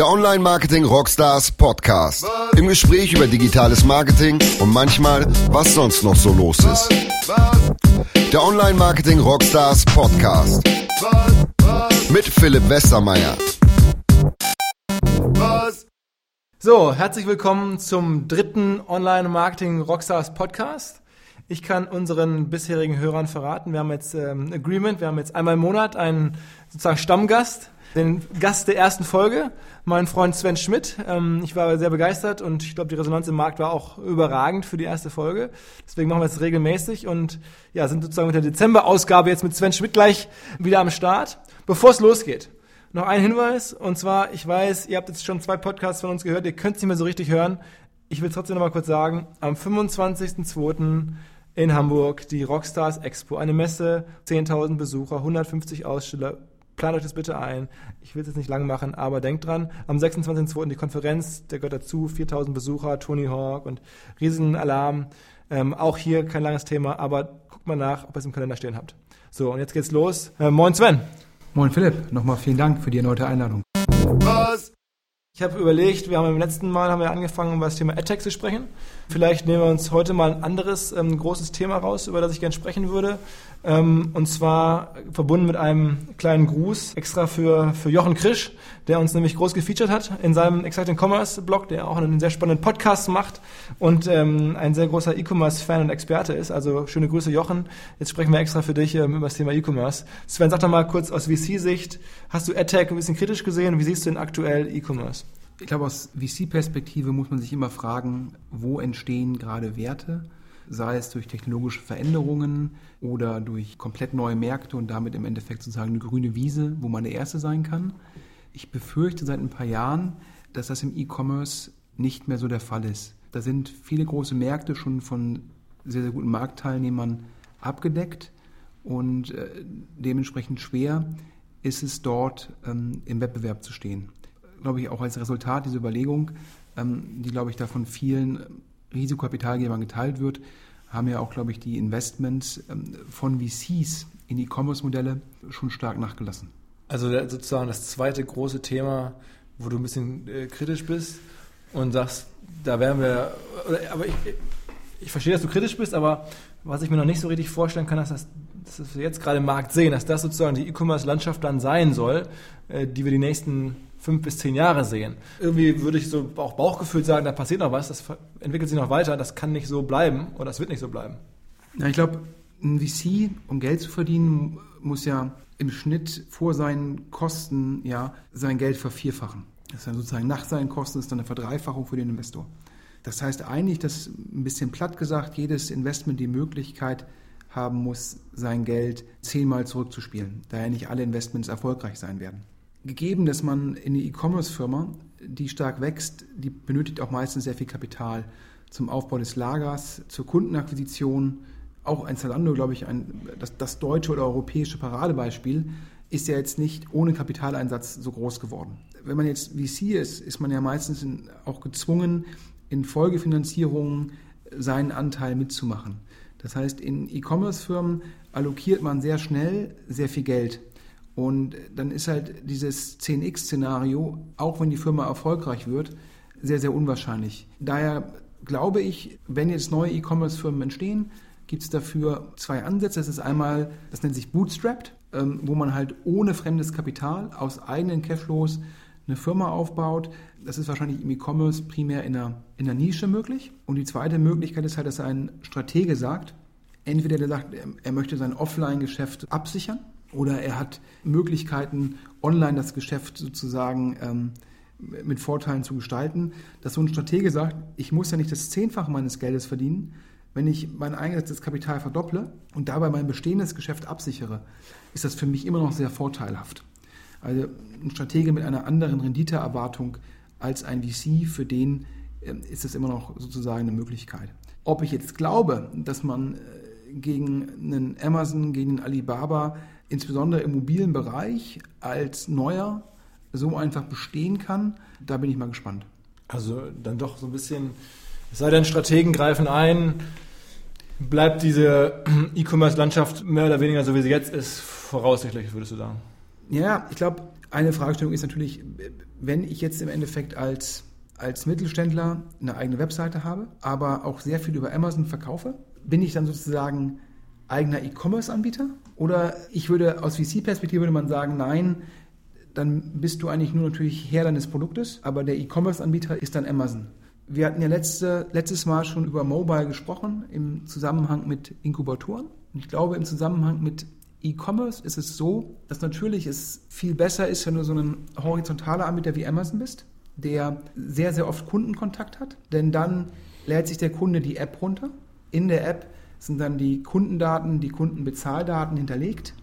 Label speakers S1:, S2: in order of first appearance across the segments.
S1: Der Online Marketing Rockstars Podcast. Im Gespräch über digitales Marketing und manchmal, was sonst noch so los ist. Der Online Marketing Rockstars Podcast. Mit Philipp Westermeier.
S2: So, herzlich willkommen zum dritten Online Marketing Rockstars Podcast. Ich kann unseren bisherigen Hörern verraten, wir haben jetzt ähm, Agreement, wir haben jetzt einmal im Monat einen sozusagen Stammgast, den Gast der ersten Folge, mein Freund Sven Schmidt. Ähm, ich war sehr begeistert und ich glaube, die Resonanz im Markt war auch überragend für die erste Folge. Deswegen machen wir es regelmäßig und ja, sind sozusagen mit der Dezember-Ausgabe jetzt mit Sven Schmidt gleich wieder am Start. Bevor es losgeht, noch ein Hinweis und zwar, ich weiß, ihr habt jetzt schon zwei Podcasts von uns gehört, ihr könnt es nicht mehr so richtig hören. Ich will trotzdem noch mal kurz sagen, am 25.02 in Hamburg, die Rockstars Expo, eine Messe, 10.000 Besucher, 150 Aussteller. Plant euch das bitte ein. Ich will es jetzt nicht lang machen, aber denkt dran, am 26.02. die Konferenz, der gehört dazu, 4.000 Besucher, Tony Hawk und riesigen Alarm. Ähm, auch hier kein langes Thema, aber guckt mal nach, ob ihr es im Kalender stehen habt. So, und jetzt geht's los. Äh, moin Sven.
S3: Moin Philipp, nochmal vielen Dank für die erneute Einladung.
S2: Was? Ich habe überlegt, wir haben im letzten Mal haben wir angefangen, über das Thema AdTech zu sprechen. Vielleicht nehmen wir uns heute mal ein anderes ähm, großes Thema raus, über das ich gerne sprechen würde. Ähm, und zwar verbunden mit einem kleinen Gruß extra für, für Jochen Krisch, der uns nämlich groß gefeatured hat in seinem Exciting Commerce Blog, der auch einen sehr spannenden Podcast macht und ähm, ein sehr großer E-Commerce-Fan und Experte ist. Also schöne Grüße, Jochen. Jetzt sprechen wir extra für dich ähm, über das Thema E-Commerce. Sven, sag doch mal kurz aus VC-Sicht, hast du AdTech ein bisschen kritisch gesehen? Wie siehst du denn aktuell E-Commerce?
S3: Ich glaube, aus VC-Perspektive muss man sich immer fragen, wo entstehen gerade Werte, sei es durch technologische Veränderungen oder durch komplett neue Märkte und damit im Endeffekt sozusagen eine grüne Wiese, wo man der Erste sein kann. Ich befürchte seit ein paar Jahren, dass das im E-Commerce nicht mehr so der Fall ist. Da sind viele große Märkte schon von sehr, sehr guten Marktteilnehmern abgedeckt und äh, dementsprechend schwer ist es dort ähm, im Wettbewerb zu stehen glaube ich, auch als Resultat dieser Überlegung, ähm, die, glaube ich, da von vielen Risikokapitalgebern geteilt wird, haben ja auch, glaube ich, die Investments ähm, von VCs in E-Commerce-Modelle schon stark nachgelassen.
S2: Also sozusagen das zweite große Thema, wo du ein bisschen äh, kritisch bist und sagst, da werden wir, aber ich, ich verstehe, dass du kritisch bist, aber was ich mir noch nicht so richtig vorstellen kann, ist, dass, dass wir jetzt gerade im Markt sehen, dass das sozusagen die E-Commerce-Landschaft dann sein soll, äh, die wir die nächsten fünf bis zehn Jahre sehen. Irgendwie würde ich so auch Bauchgefühl sagen, da passiert noch was, das entwickelt sich noch weiter, das kann nicht so bleiben oder das wird nicht so bleiben.
S3: Ja, ich glaube, ein VC, um Geld zu verdienen, muss ja im Schnitt vor seinen Kosten ja sein Geld vervierfachen. Das ist dann sozusagen nach seinen Kosten ist dann eine Verdreifachung für den Investor. Das heißt eigentlich, dass ein bisschen platt gesagt, jedes Investment die Möglichkeit haben muss, sein Geld zehnmal zurückzuspielen, da ja nicht alle Investments erfolgreich sein werden gegeben, dass man in eine E-Commerce-Firma, die stark wächst, die benötigt auch meistens sehr viel Kapital zum Aufbau des Lagers, zur Kundenakquisition. Auch ein Zalando, glaube ich, ein, das, das deutsche oder europäische Paradebeispiel, ist ja jetzt nicht ohne Kapitaleinsatz so groß geworden. Wenn man jetzt VC ist, ist man ja meistens in, auch gezwungen, in Folgefinanzierungen seinen Anteil mitzumachen. Das heißt, in E-Commerce-Firmen allokiert man sehr schnell sehr viel Geld und dann ist halt dieses 10x-Szenario, auch wenn die Firma erfolgreich wird, sehr, sehr unwahrscheinlich. Daher glaube ich, wenn jetzt neue E-Commerce-Firmen entstehen, gibt es dafür zwei Ansätze. Das ist einmal, das nennt sich Bootstrapped, ähm, wo man halt ohne fremdes Kapital aus eigenen Cashflows eine Firma aufbaut. Das ist wahrscheinlich im E-Commerce primär in einer, in einer Nische möglich. Und die zweite Möglichkeit ist halt, dass ein Stratege sagt, entweder der sagt, er möchte sein Offline-Geschäft absichern oder er hat Möglichkeiten, online das Geschäft sozusagen ähm, mit Vorteilen zu gestalten, dass so ein Stratege sagt, ich muss ja nicht das Zehnfache meines Geldes verdienen, wenn ich mein eingesetztes Kapital verdopple und dabei mein bestehendes Geschäft absichere, ist das für mich immer noch sehr vorteilhaft. Also ein Stratege mit einer anderen Renditeerwartung als ein VC, für den ähm, ist das immer noch sozusagen eine Möglichkeit. Ob ich jetzt glaube, dass man äh, gegen einen Amazon, gegen einen Alibaba insbesondere im mobilen Bereich als neuer so einfach bestehen kann, da bin ich mal gespannt.
S2: Also dann doch so ein bisschen, es sei denn, Strategen greifen ein, bleibt diese E-Commerce-Landschaft mehr oder weniger so, wie sie jetzt ist, voraussichtlich, würdest du sagen?
S3: Ja, ich glaube, Eine Fragestellung ist natürlich, wenn ich jetzt im Endeffekt als, als Mittelständler eine eigene Webseite habe, aber auch sehr viel über Amazon verkaufe, bin ich dann sozusagen eigener E-Commerce-Anbieter? Oder ich würde aus VC-Perspektive würde man sagen, nein, dann bist du eigentlich nur natürlich Herr deines Produktes, aber der E-Commerce-Anbieter ist dann Amazon. Wir hatten ja letzte, letztes Mal schon über Mobile gesprochen im Zusammenhang mit Inkubatoren. Und ich glaube, im Zusammenhang mit E-Commerce ist es so, dass natürlich es viel besser ist, wenn du so ein horizontaler Anbieter wie Amazon bist, der sehr, sehr oft Kundenkontakt hat. Denn dann lädt sich der Kunde die App runter. In der App sind dann die Kundendaten, die Kundenbezahldaten hinterlegt.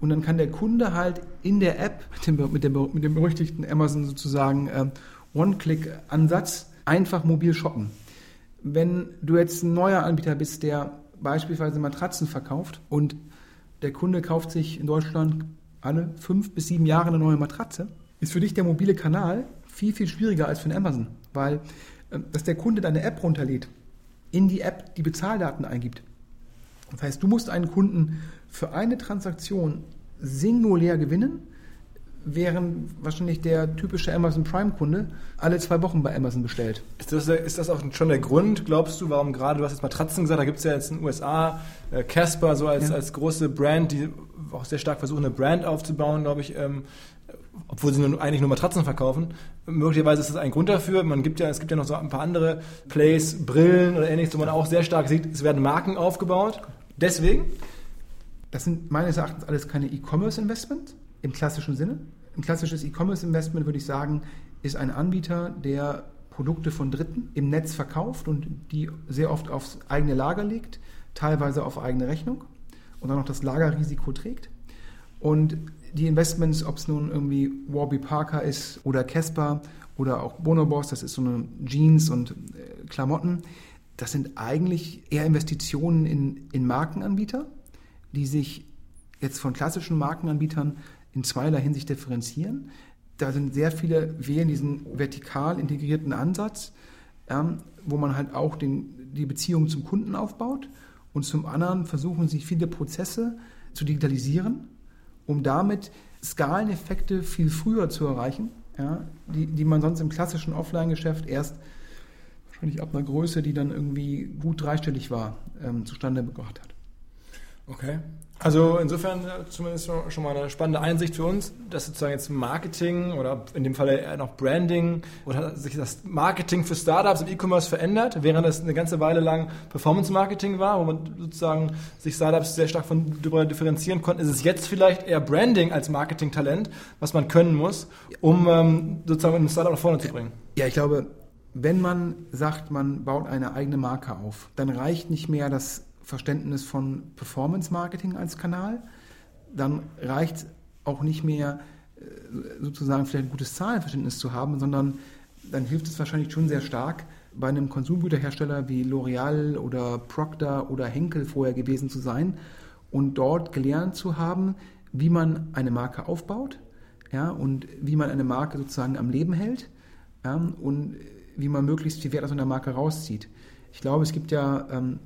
S3: Und dann kann der Kunde halt in der App mit dem, mit dem, mit dem berüchtigten Amazon sozusagen äh, One-Click-Ansatz einfach mobil shoppen. Wenn du jetzt ein neuer Anbieter bist, der beispielsweise Matratzen verkauft und der Kunde kauft sich in Deutschland alle fünf bis sieben Jahre eine neue Matratze, ist für dich der mobile Kanal viel, viel schwieriger als für den Amazon, weil äh, dass der Kunde deine App runterlädt, in die App die Bezahldaten eingibt. Das heißt, du musst einen Kunden für eine Transaktion singulär gewinnen, während wahrscheinlich der typische Amazon Prime-Kunde alle zwei Wochen bei Amazon bestellt.
S2: Ist das, ist das auch schon der Grund, glaubst du, warum gerade, du hast jetzt Matratzen gesagt, da gibt es ja jetzt in den USA äh, Casper so als, ja. als große Brand, die auch sehr stark versuchen, eine Brand aufzubauen, glaube ich, ähm, obwohl sie nur, eigentlich nur Matratzen verkaufen. Möglicherweise ist das ein Grund dafür. Man gibt ja, es gibt ja noch so ein paar andere Plays, Brillen oder ähnliches, wo man auch sehr stark sieht, es werden Marken aufgebaut. Deswegen?
S3: Das sind meines Erachtens alles keine E-Commerce-Investments im klassischen Sinne. Ein klassisches E-Commerce-Investment, würde ich sagen, ist ein Anbieter, der Produkte von Dritten im Netz verkauft und die sehr oft aufs eigene Lager legt, teilweise auf eigene Rechnung und dann noch das Lagerrisiko trägt. Und die Investments, ob es nun irgendwie Warby Parker ist oder Casper oder auch Bonoboss, das ist so eine Jeans und äh, Klamotten, das sind eigentlich eher Investitionen in, in Markenanbieter, die sich jetzt von klassischen Markenanbietern in zweierlei Hinsicht differenzieren. Da sind sehr viele wählen diesen vertikal integrierten Ansatz, ähm, wo man halt auch den, die Beziehung zum Kunden aufbaut. Und zum anderen versuchen sie viele Prozesse zu digitalisieren um damit Skaleneffekte viel früher zu erreichen, ja, die, die man sonst im klassischen Offline-Geschäft erst wahrscheinlich ab einer Größe, die dann irgendwie gut dreistellig war, ähm, zustande gebracht hat.
S2: Okay. Also insofern äh, zumindest schon mal eine spannende Einsicht für uns, dass sozusagen jetzt Marketing oder in dem Fall eher noch Branding oder sich das Marketing für Startups im E-Commerce verändert, während es eine ganze Weile lang Performance Marketing war, wo man sozusagen sich Startups sehr stark von differenzieren konnten, ist es jetzt vielleicht eher Branding als Marketing-Talent, was man können muss, um ähm, sozusagen ein Startup nach vorne zu bringen.
S3: Ja, ich glaube, wenn man sagt, man baut eine eigene Marke auf, dann reicht nicht mehr das Verständnis von Performance Marketing als Kanal, dann reicht auch nicht mehr äh, sozusagen vielleicht ein gutes Zahlenverständnis zu haben, sondern dann hilft es wahrscheinlich schon sehr stark, bei einem Konsumgüterhersteller wie L'Oreal oder Procter oder Henkel vorher gewesen zu sein und dort gelernt zu haben, wie man eine Marke aufbaut ja, und wie man eine Marke sozusagen am Leben hält ja, und wie man möglichst viel Wert aus einer Marke rauszieht. Ich glaube, es gibt ja ähm,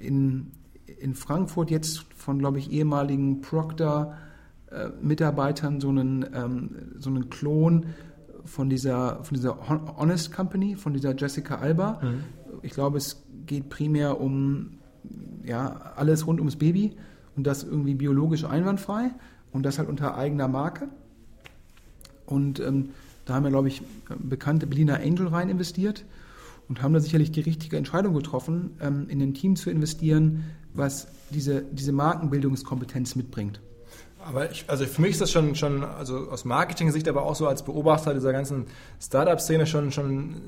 S3: in, in Frankfurt jetzt von, glaube ich, ehemaligen Procter-Mitarbeitern äh, so, einen, ähm, so einen Klon von dieser, von dieser Honest Company, von dieser Jessica Alba. Mhm. Ich glaube, es geht primär um ja, alles rund ums Baby und das irgendwie biologisch einwandfrei und das halt unter eigener Marke. Und ähm, da haben wir, glaube ich, bekannte Berliner Angel rein investiert und haben da sicherlich die richtige Entscheidung getroffen, ähm, in ein Team zu investieren, was diese, diese Markenbildungskompetenz mitbringt.
S2: Aber ich, also für mich ist das schon, schon also aus Marketing-Sicht, aber auch so als Beobachter dieser ganzen Startup-Szene schon, schon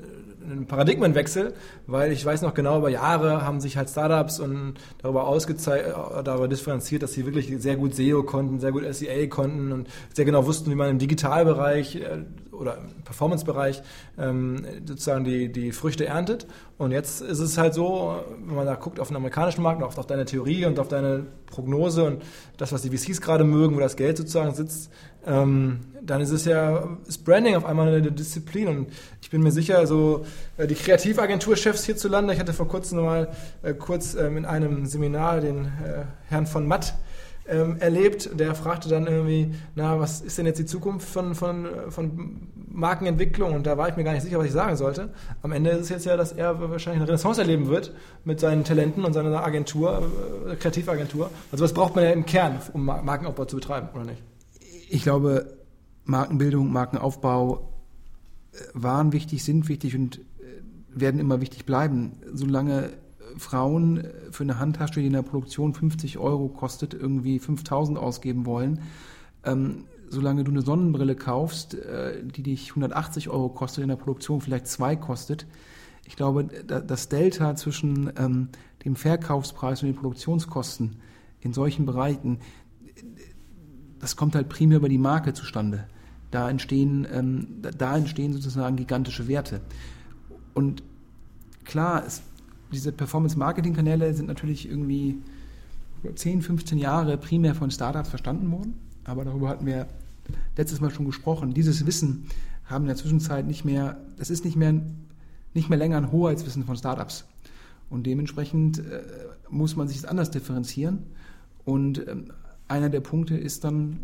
S2: ein Paradigmenwechsel, weil ich weiß noch genau, über Jahre haben sich halt Startups und darüber ausgezeichnet, darüber differenziert, dass sie wirklich sehr gut SEO konnten, sehr gut SEA konnten und sehr genau wussten, wie man im Digitalbereich äh, oder im Performance-Bereich ähm, sozusagen die, die Früchte erntet. Und jetzt ist es halt so, wenn man da guckt auf den amerikanischen Markt, auf, auf deine Theorie und auf deine Prognose und das, was die VCs gerade mögen, wo das Geld sozusagen sitzt, ähm, dann ist es ja, ist Branding auf einmal eine Disziplin und ich bin mir sicher, so äh, die Kreativagenturchefs hierzulande, ich hatte vor kurzem mal äh, kurz ähm, in einem Seminar den äh, Herrn von Matt ähm, erlebt. Der fragte dann irgendwie, na, was ist denn jetzt die Zukunft von, von, von Markenentwicklung? Und da war ich mir gar nicht sicher, was ich sagen sollte. Am Ende ist es jetzt ja, dass er wahrscheinlich eine Renaissance erleben wird mit seinen Talenten und seiner Agentur, äh, Kreativagentur. Also was braucht man ja im Kern, um Markenaufbau zu betreiben, oder nicht?
S3: Ich glaube, Markenbildung, Markenaufbau äh, waren wichtig, sind wichtig und äh, werden immer wichtig bleiben. Solange Frauen für eine Handtasche, die in der Produktion 50 Euro kostet, irgendwie 5000 ausgeben wollen. Ähm, solange du eine Sonnenbrille kaufst, äh, die dich 180 Euro kostet, in der Produktion vielleicht zwei kostet. Ich glaube, das Delta zwischen ähm, dem Verkaufspreis und den Produktionskosten in solchen Bereichen, das kommt halt primär über die Marke zustande. Da entstehen, ähm, da entstehen sozusagen gigantische Werte. Und klar, es diese Performance-Marketing-Kanäle sind natürlich irgendwie 10, 15 Jahre primär von Startups verstanden worden. Aber darüber hatten wir letztes Mal schon gesprochen. Dieses Wissen haben in der Zwischenzeit nicht mehr, das ist nicht mehr, nicht mehr länger ein Hoheitswissen von Startups. Und dementsprechend äh, muss man sich das anders differenzieren. Und ähm, einer der Punkte ist dann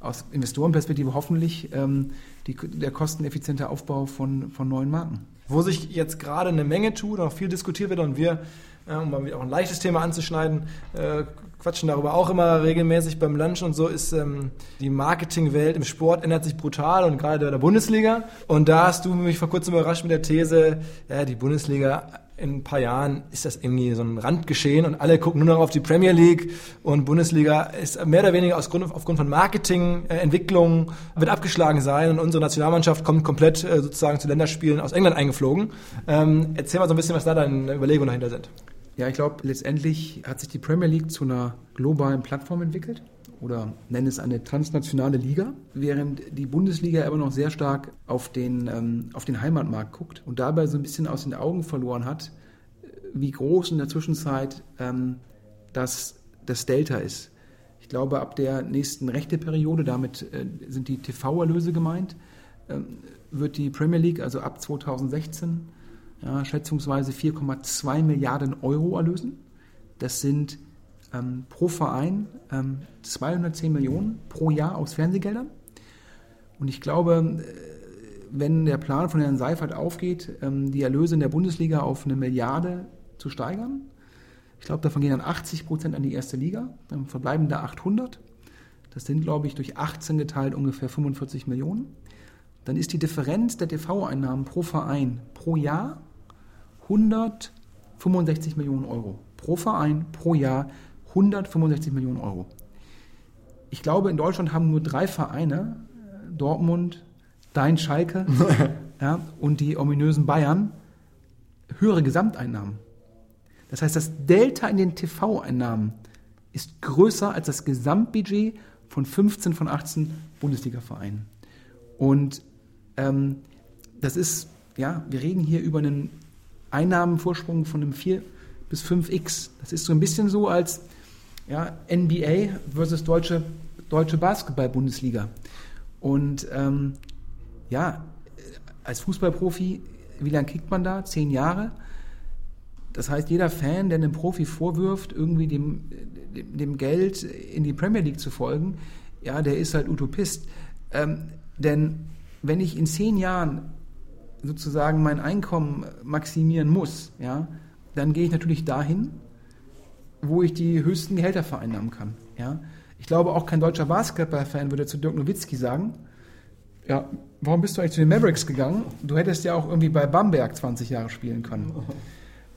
S3: aus Investorenperspektive hoffentlich ähm, die, der kosteneffiziente Aufbau von, von neuen Marken.
S2: Wo sich jetzt gerade eine Menge tut, auch viel diskutiert wird und wir, äh, um mal auch ein leichtes Thema anzuschneiden, äh, quatschen darüber auch immer regelmäßig beim Lunch und so, ist ähm, die Marketingwelt im Sport ändert sich brutal und gerade in der Bundesliga. Und da hast du mich vor kurzem überrascht mit der These, ja, die Bundesliga in ein paar Jahren ist das irgendwie so ein Randgeschehen und alle gucken nur noch auf die Premier League und Bundesliga ist mehr oder weniger aus Grund, aufgrund von Marketing, äh, wird abgeschlagen sein und unsere Nationalmannschaft kommt komplett äh, sozusagen zu Länderspielen aus England eingeflogen. Ähm, erzähl mal so ein bisschen, was da deine Überlegungen dahinter sind.
S3: Ja, ich glaube, letztendlich hat sich die Premier League zu einer globalen Plattform entwickelt oder nenne es eine transnationale Liga, während die Bundesliga immer noch sehr stark auf den, ähm, auf den Heimatmarkt guckt und dabei so ein bisschen aus den Augen verloren hat, wie groß in der Zwischenzeit ähm, das, das Delta ist. Ich glaube, ab der nächsten Rechteperiode, damit äh, sind die TV-Erlöse gemeint, äh, wird die Premier League, also ab 2016, ja, schätzungsweise 4,2 Milliarden Euro erlösen. Das sind ähm, pro Verein ähm, 210 Millionen pro Jahr aus Fernsehgeldern. Und ich glaube, äh, wenn der Plan von Herrn Seifert aufgeht, ähm, die Erlöse in der Bundesliga auf eine Milliarde zu steigern, ich glaube, davon gehen dann 80 Prozent an die erste Liga, dann verbleiben da 800. Das sind, glaube ich, durch 18 geteilt ungefähr 45 Millionen. Dann ist die Differenz der TV-Einnahmen pro Verein pro Jahr 165 Millionen Euro. Pro Verein pro Jahr 165 Millionen Euro. Ich glaube, in Deutschland haben nur drei Vereine, Dortmund, Dein Schalke ja, und die ominösen Bayern, höhere Gesamteinnahmen. Das heißt, das Delta in den TV-Einnahmen ist größer als das Gesamtbudget von 15 von 18 Bundesliga-Vereinen. Und ähm, das ist, ja, wir reden hier über einen Einnahmenvorsprung von einem 4 bis 5x. Das ist so ein bisschen so, als ja, NBA versus deutsche, deutsche Basketball-Bundesliga. Und ähm, ja, als Fußballprofi, wie lange kickt man da? Zehn Jahre? Das heißt, jeder Fan, der einem Profi vorwirft, irgendwie dem, dem Geld in die Premier League zu folgen, ja, der ist halt Utopist. Ähm, denn wenn ich in zehn Jahren sozusagen mein Einkommen maximieren muss, ja, dann gehe ich natürlich dahin, wo ich die höchsten Gehälter vereinnahmen kann. Ja? Ich glaube, auch kein deutscher Basketball-Fan würde zu Dirk Nowitzki sagen, ja, warum bist du eigentlich zu den Mavericks gegangen? Du hättest ja auch irgendwie bei Bamberg 20 Jahre spielen können.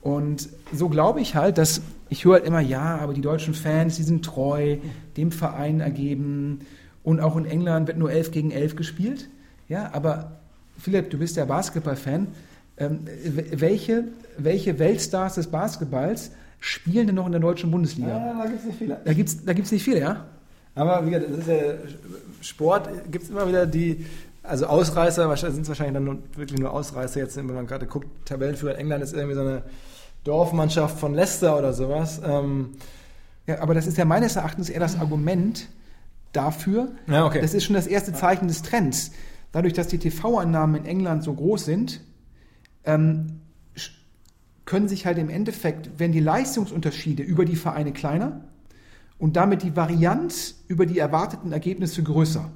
S3: Und so glaube ich halt, dass ich höre halt immer, ja, aber die deutschen Fans, die sind treu, dem Verein ergeben und auch in England wird nur 11 gegen 11 gespielt. Ja, aber Philipp, du bist ja Basketball-Fan. Ähm, welche, welche Weltstars des Basketballs spielen denn noch in der deutschen Bundesliga?
S2: Ja, da gibt es nicht viele.
S3: Da gibt es da gibt's nicht viele, ja?
S2: Aber wie gesagt, das ist ja Sport, gibt es immer wieder die, also Ausreißer, sind es wahrscheinlich dann nur, wirklich nur Ausreißer jetzt, wenn man gerade guckt, Tabellenführer in England ist irgendwie so eine Dorfmannschaft von Leicester oder sowas. Ähm,
S3: ja, aber das ist ja meines Erachtens eher das Argument dafür.
S2: Ja, okay.
S3: Das ist schon das erste Zeichen des Trends. Dadurch, dass die TV-Einnahmen in England so groß sind, ähm, können sich halt im Endeffekt, werden die Leistungsunterschiede über die Vereine kleiner und damit die Varianz über die erwarteten Ergebnisse größer.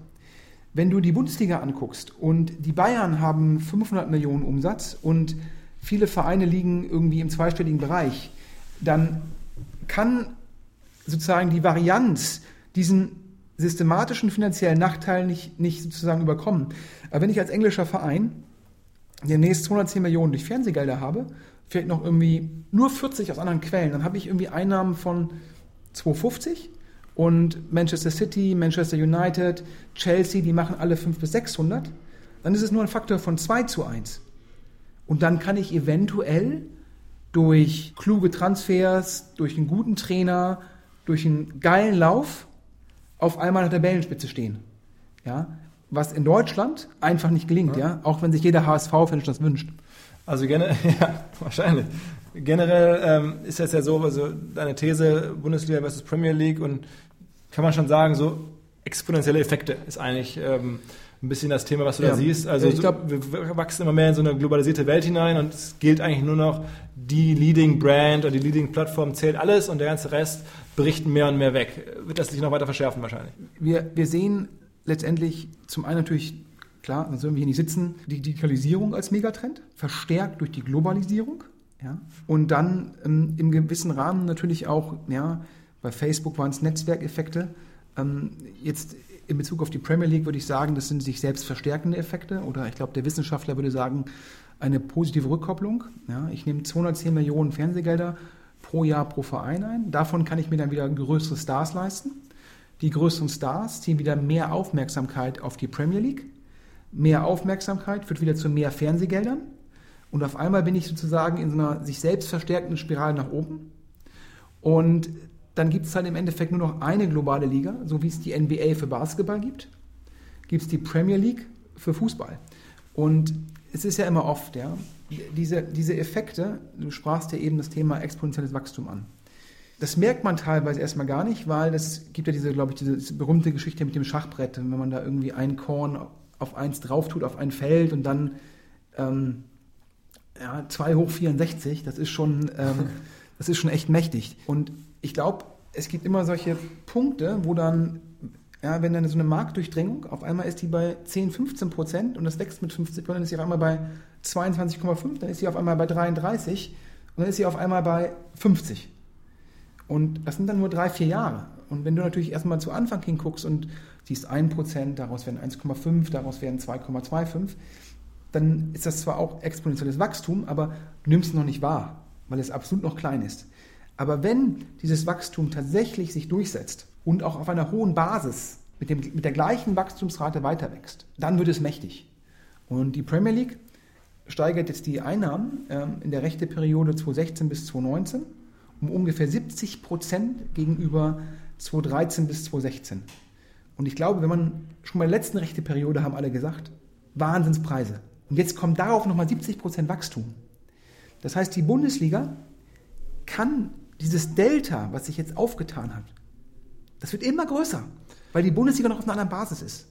S3: Wenn du die Bundesliga anguckst und die Bayern haben 500 Millionen Umsatz und viele Vereine liegen irgendwie im zweistelligen Bereich, dann kann sozusagen die Varianz diesen systematischen finanziellen Nachteil nicht, nicht sozusagen überkommen. Aber wenn ich als englischer Verein demnächst 210 Millionen durch Fernsehgelder habe, vielleicht noch irgendwie nur 40 aus anderen Quellen, dann habe ich irgendwie Einnahmen von 250 und Manchester City, Manchester United, Chelsea, die machen alle 5 bis 600, dann ist es nur ein Faktor von 2 zu 1. Und dann kann ich eventuell durch kluge Transfers, durch einen guten Trainer, durch einen geilen Lauf auf einmal an der Tabellenspitze stehen. Ja? Was in Deutschland einfach nicht gelingt, ja, ja? auch wenn sich jeder HSV-Fan das wünscht.
S2: Also generell, ja, wahrscheinlich. Generell ähm, ist das ja so, also deine These Bundesliga versus Premier League und kann man schon sagen, so exponentielle Effekte ist eigentlich ähm, ein bisschen das Thema, was du ja. da siehst. Also ich glaub, wir wachsen immer mehr in so eine globalisierte Welt hinein und es gilt eigentlich nur noch, die Leading Brand oder die Leading Plattform zählt alles und der ganze Rest berichten mehr und mehr weg. Wird das sich noch weiter verschärfen wahrscheinlich?
S3: Wir, wir sehen letztendlich zum einen natürlich klar, sonst würden wir hier nicht sitzen, die Digitalisierung als Megatrend, verstärkt durch die Globalisierung. Ja? Und dann ähm, im gewissen Rahmen natürlich auch, ja, bei Facebook waren es Netzwerkeffekte. Ähm, jetzt in Bezug auf die Premier League würde ich sagen, das sind sich selbst verstärkende Effekte. Oder ich glaube, der Wissenschaftler würde sagen, eine positive Rückkopplung. Ja? Ich nehme 210 Millionen Fernsehgelder pro Jahr pro Verein ein. Davon kann ich mir dann wieder größere Stars leisten. Die größeren Stars ziehen wieder mehr Aufmerksamkeit auf die Premier League. Mehr Aufmerksamkeit führt wieder zu mehr Fernsehgeldern. Und auf einmal bin ich sozusagen in so einer sich selbst verstärkenden Spirale nach oben. Und dann gibt es halt im Endeffekt nur noch eine globale Liga, so wie es die NBA für Basketball gibt, gibt es die Premier League für Fußball. Und es ist ja immer oft, ja, diese, diese Effekte, du sprachst ja eben das Thema exponentielles Wachstum an. Das merkt man teilweise erstmal gar nicht, weil es gibt ja diese, glaube ich, diese berühmte Geschichte mit dem Schachbrett, wenn man da irgendwie ein Korn auf eins drauf tut, auf ein Feld und dann ähm, ja, 2 hoch 64, das ist schon, ähm, das ist schon echt mächtig. Und ich glaube, es gibt immer solche Punkte, wo dann, ja, wenn dann so eine Marktdurchdringung, auf einmal ist die bei 10, 15 Prozent und das wächst mit 50 Prozent, dann ist sie auf einmal bei 22,5, dann ist sie auf einmal bei 33 und dann ist sie auf einmal bei 50. Und das sind dann nur drei, vier Jahre. Und wenn du natürlich erstmal zu Anfang hinguckst und siehst 1%, daraus werden 1,5, daraus werden 2,25, dann ist das zwar auch exponentielles Wachstum, aber du nimmst es noch nicht wahr, weil es absolut noch klein ist. Aber wenn dieses Wachstum tatsächlich sich durchsetzt und auch auf einer hohen Basis mit, dem, mit der gleichen Wachstumsrate weiter wächst, dann wird es mächtig. Und die Premier League steigert jetzt die Einnahmen ähm, in der Rechteperiode 2016 bis 2019 um ungefähr 70 Prozent gegenüber 2013 bis 2016. Und ich glaube, wenn man schon bei der letzten Rechteperiode haben alle gesagt, Wahnsinnspreise. Und jetzt kommt darauf nochmal 70 Prozent Wachstum. Das heißt, die Bundesliga kann dieses Delta, was sich jetzt aufgetan hat, das wird immer größer, weil die Bundesliga noch auf einer anderen Basis ist.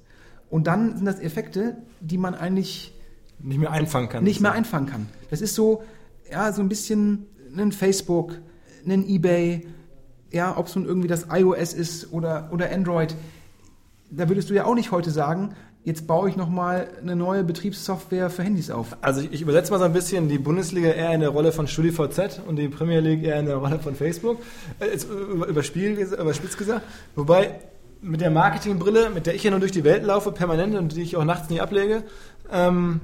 S3: Und dann sind das Effekte, die man eigentlich
S2: nicht mehr einfangen kann.
S3: Nicht mehr einfangen kann. Das ist so, ja, so ein bisschen ein Facebook, ein eBay, ja, ob es nun irgendwie das iOS ist oder, oder Android. Da würdest du ja auch nicht heute sagen, jetzt baue ich nochmal eine neue Betriebssoftware für Handys auf.
S2: Also ich, ich, übersetze mal so ein bisschen die Bundesliga eher in der Rolle von StudiVZ und die Premier League eher in der Rolle von Facebook. Äh, jetzt überspitzt über gesagt. Wobei mit der Marketingbrille, mit der ich ja nur durch die Welt laufe, permanent und die ich auch nachts nie ablege, ähm,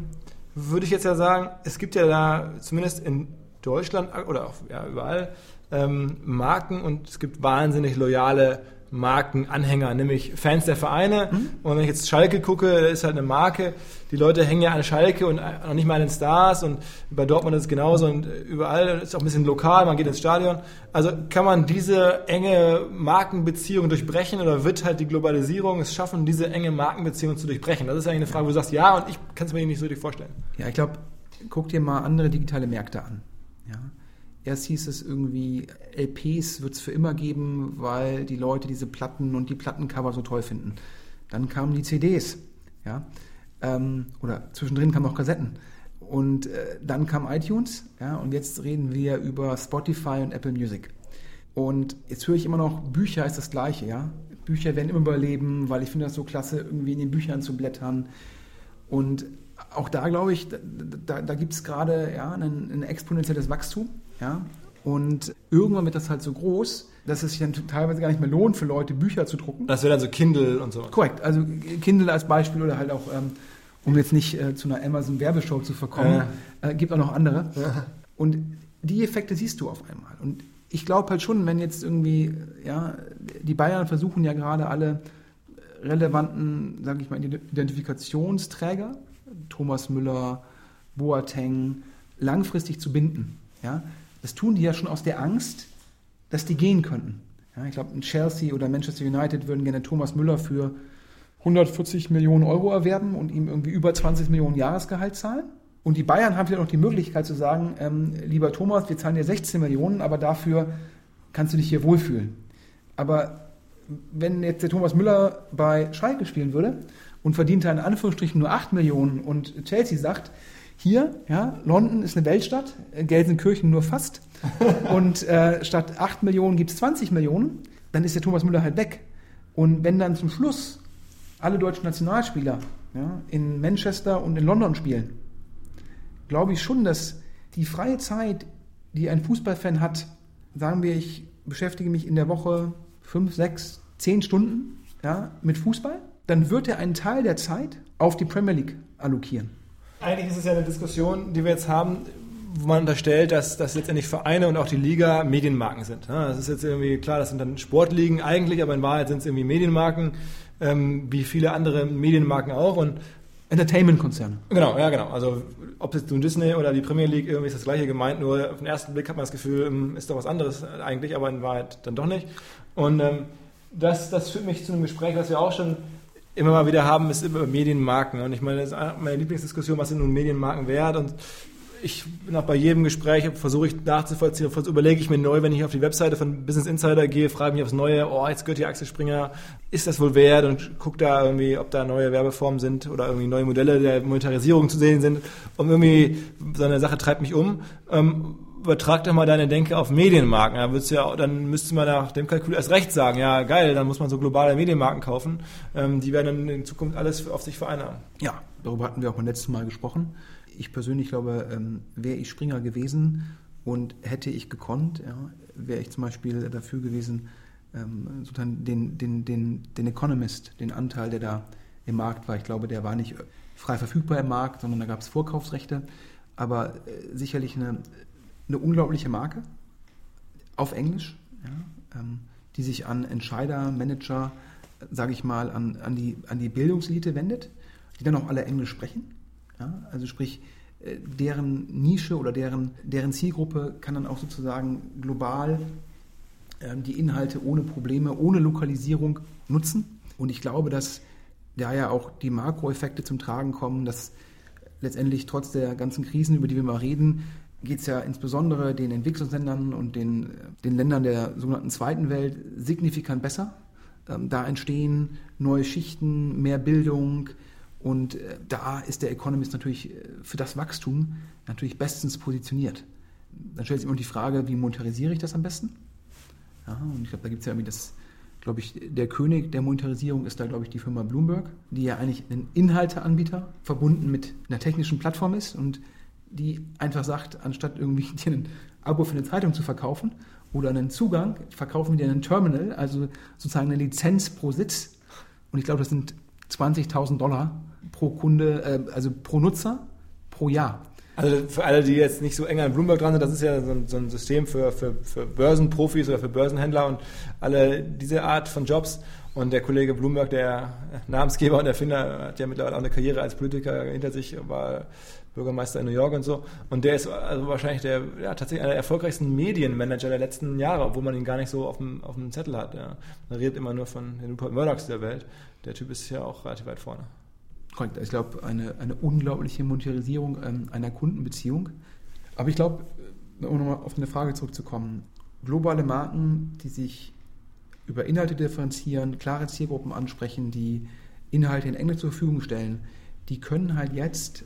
S2: würde ich jetzt ja sagen, es gibt ja da zumindest in Deutschland oder auch ja, überall ähm, Marken und es gibt wahnsinnig loyale Markenanhänger, nämlich Fans der Vereine. Mhm. Und wenn ich jetzt Schalke gucke, da ist halt eine Marke. Die Leute hängen ja an Schalke und noch nicht mal an den Stars. Und bei Dortmund ist es genauso und überall ist auch ein bisschen lokal, man geht ins Stadion. Also kann man diese enge Markenbeziehung durchbrechen oder wird halt die Globalisierung es schaffen, diese enge Markenbeziehung zu durchbrechen? Das ist eigentlich eine Frage, wo du sagst, ja, und ich kann es mir nicht so richtig vorstellen.
S3: Ja, ich glaube, guck dir mal andere digitale Märkte an. Ja. Erst hieß es irgendwie, LPs wird es für immer geben, weil die Leute diese Platten und die Plattencover so toll finden. Dann kamen die CDs, ja, ähm, oder zwischendrin kamen auch Kassetten. Und äh, dann kam iTunes, ja, und jetzt reden wir über Spotify und Apple Music. Und jetzt höre ich immer noch, Bücher ist das Gleiche, ja. Bücher werden immer überleben, weil ich finde das so klasse, irgendwie in den Büchern zu blättern. Und auch da glaube ich, da, da, da gibt es gerade ja, ein, ein, exponentielles Wachstum. Ja? Und irgendwann wird das halt so groß, dass es sich dann teilweise gar nicht mehr lohnt, für Leute Bücher zu drucken.
S2: Das wäre dann so Kindle und so.
S3: Korrekt, also Kindle als Beispiel oder halt auch, ähm, um jetzt nicht äh, zu einer Amazon-Werbeshow zu verkommen, äh. Äh, gibt auch noch andere. Ja. Und die Effekte siehst du auf einmal. Und ich glaube halt schon, wenn jetzt irgendwie, ja, die Bayern versuchen ja gerade alle relevanten, sage ich mal, Identifikationsträger, Thomas Müller, Boateng, langfristig zu binden. Ja, das tun die ja schon aus der Angst, dass die gehen könnten. Ja, ich glaube, Chelsea oder Manchester United würden gerne Thomas Müller für 140 Millionen Euro erwerben und ihm irgendwie über 20 Millionen Jahresgehalt zahlen. Und die Bayern haben wieder noch die Möglichkeit zu sagen, ähm, lieber Thomas, wir zahlen dir 16 Millionen, aber dafür kannst du dich hier wohlfühlen. Aber wenn jetzt der Thomas Müller bei Schalke spielen würde und verdient in Anführungsstrichen nur 8 Millionen und Chelsea sagt, hier, ja, London ist eine Weltstadt, Gelsenkirchen nur fast und äh, statt 8 Millionen gibt es 20 Millionen, dann ist der Thomas Müller halt weg. Und wenn dann zum Schluss alle deutschen Nationalspieler ja, in Manchester und in London spielen, glaube ich schon, dass die freie Zeit, die ein Fußballfan hat, sagen wir, ich beschäftige mich in der Woche fünf, sechs, zehn Stunden ja, mit Fußball, dann wird er einen Teil der Zeit auf die Premier League allokieren.
S2: Eigentlich ist es ja eine Diskussion, die wir jetzt haben, wo man unterstellt, dass, dass letztendlich Vereine und auch die Liga Medienmarken sind. Das ist jetzt irgendwie klar, das sind dann Sportligen eigentlich, aber in Wahrheit sind es irgendwie Medienmarken, ähm, wie viele andere Medienmarken auch. Und
S3: Entertainment-Konzerne.
S2: Genau, ja, genau. Also ob jetzt nun Disney oder die Premier League, irgendwie ist das gleiche gemeint, nur auf den ersten Blick hat man das Gefühl, ähm, ist doch was anderes eigentlich, aber in Wahrheit dann doch nicht. Und ähm, das, das führt mich zu einem Gespräch, was wir auch schon immer mal wieder haben, ist über Medienmarken. Und ich meine, das ist meine Lieblingsdiskussion, was sind nun Medienmarken wert? Und ich bin auch bei jedem Gespräch, versuche ich nachzuvollziehen, überlege ich mir neu, wenn ich auf die Webseite von Business Insider gehe, frage mich aufs Neue, oh, jetzt gehört die Axel Springer, ist das wohl wert? Und gucke da irgendwie, ob da neue Werbeformen sind oder irgendwie neue Modelle der Monetarisierung zu sehen sind. Und irgendwie so eine Sache treibt mich um. Übertrag doch mal deine Denke auf Medienmarken. Ja, ja, dann müsste man nach dem Kalkül erst recht sagen, ja geil, dann muss man so globale Medienmarken kaufen. Ähm, die werden dann in Zukunft alles auf sich vereinnahmen.
S3: Ja, darüber hatten wir auch beim letzten Mal gesprochen ich persönlich glaube, ähm, wäre ich Springer gewesen und hätte ich gekonnt, ja, wäre ich zum Beispiel dafür gewesen, ähm, sozusagen den, den, den, den Economist, den Anteil, der da im Markt war. Ich glaube, der war nicht frei verfügbar im Markt, sondern da gab es Vorkaufsrechte, aber äh, sicherlich eine, eine unglaubliche Marke auf Englisch, ja, ähm, die sich an Entscheider, Manager, sage ich mal, an, an, die, an die Bildungselite wendet, die dann auch alle Englisch sprechen. Ja? Also sprich, äh, deren Nische oder deren, deren Zielgruppe kann dann auch sozusagen global ähm, die Inhalte ohne Probleme, ohne Lokalisierung nutzen. Und ich glaube, dass da ja auch die Makroeffekte zum Tragen kommen, dass letztendlich trotz der ganzen Krisen, über die wir mal reden, geht es ja insbesondere den Entwicklungsländern und den, den Ländern der sogenannten zweiten Welt signifikant besser. Ähm, da entstehen neue Schichten, mehr Bildung, und äh, da ist der Economist natürlich äh, für das Wachstum natürlich bestens positioniert. Dann stellt sich immer die Frage, wie monetarisiere ich das am besten? Ja, und ich glaube, da gibt es ja irgendwie das, glaube ich, der König der Monetarisierung ist da, glaube ich, die Firma Bloomberg, die ja eigentlich ein Inhalteanbieter verbunden mit einer technischen Plattform ist und die einfach sagt, anstatt irgendwie dir ein Abo für eine Zeitung zu verkaufen oder einen Zugang, verkaufen wir dir einen Terminal, also sozusagen eine Lizenz pro Sitz. Und ich glaube, das sind 20.000 Dollar pro Kunde, äh, also pro Nutzer pro Jahr.
S2: Also für alle, die jetzt nicht so eng an Bloomberg dran sind, das ist ja so ein, so ein System für, für, für Börsenprofis oder für Börsenhändler und alle diese Art von Jobs. Und der Kollege Bloomberg, der Namensgeber und Erfinder, hat ja mittlerweile auch eine Karriere als Politiker hinter sich, war Bürgermeister in New York und so. Und der ist also wahrscheinlich der, ja, tatsächlich einer der erfolgreichsten Medienmanager der letzten Jahre, obwohl man ihn gar nicht so auf dem, auf dem Zettel hat. Ja. Man redet immer nur von den Rupert Murdochs der Welt. Der Typ ist ja auch relativ weit vorne.
S3: Ich glaube, eine, eine unglaubliche Monetarisierung ähm, einer Kundenbeziehung. Aber ich glaube, um nochmal auf eine Frage zurückzukommen, globale Marken, die sich über Inhalte differenzieren, klare Zielgruppen ansprechen, die Inhalte in Englisch zur Verfügung stellen, die können halt jetzt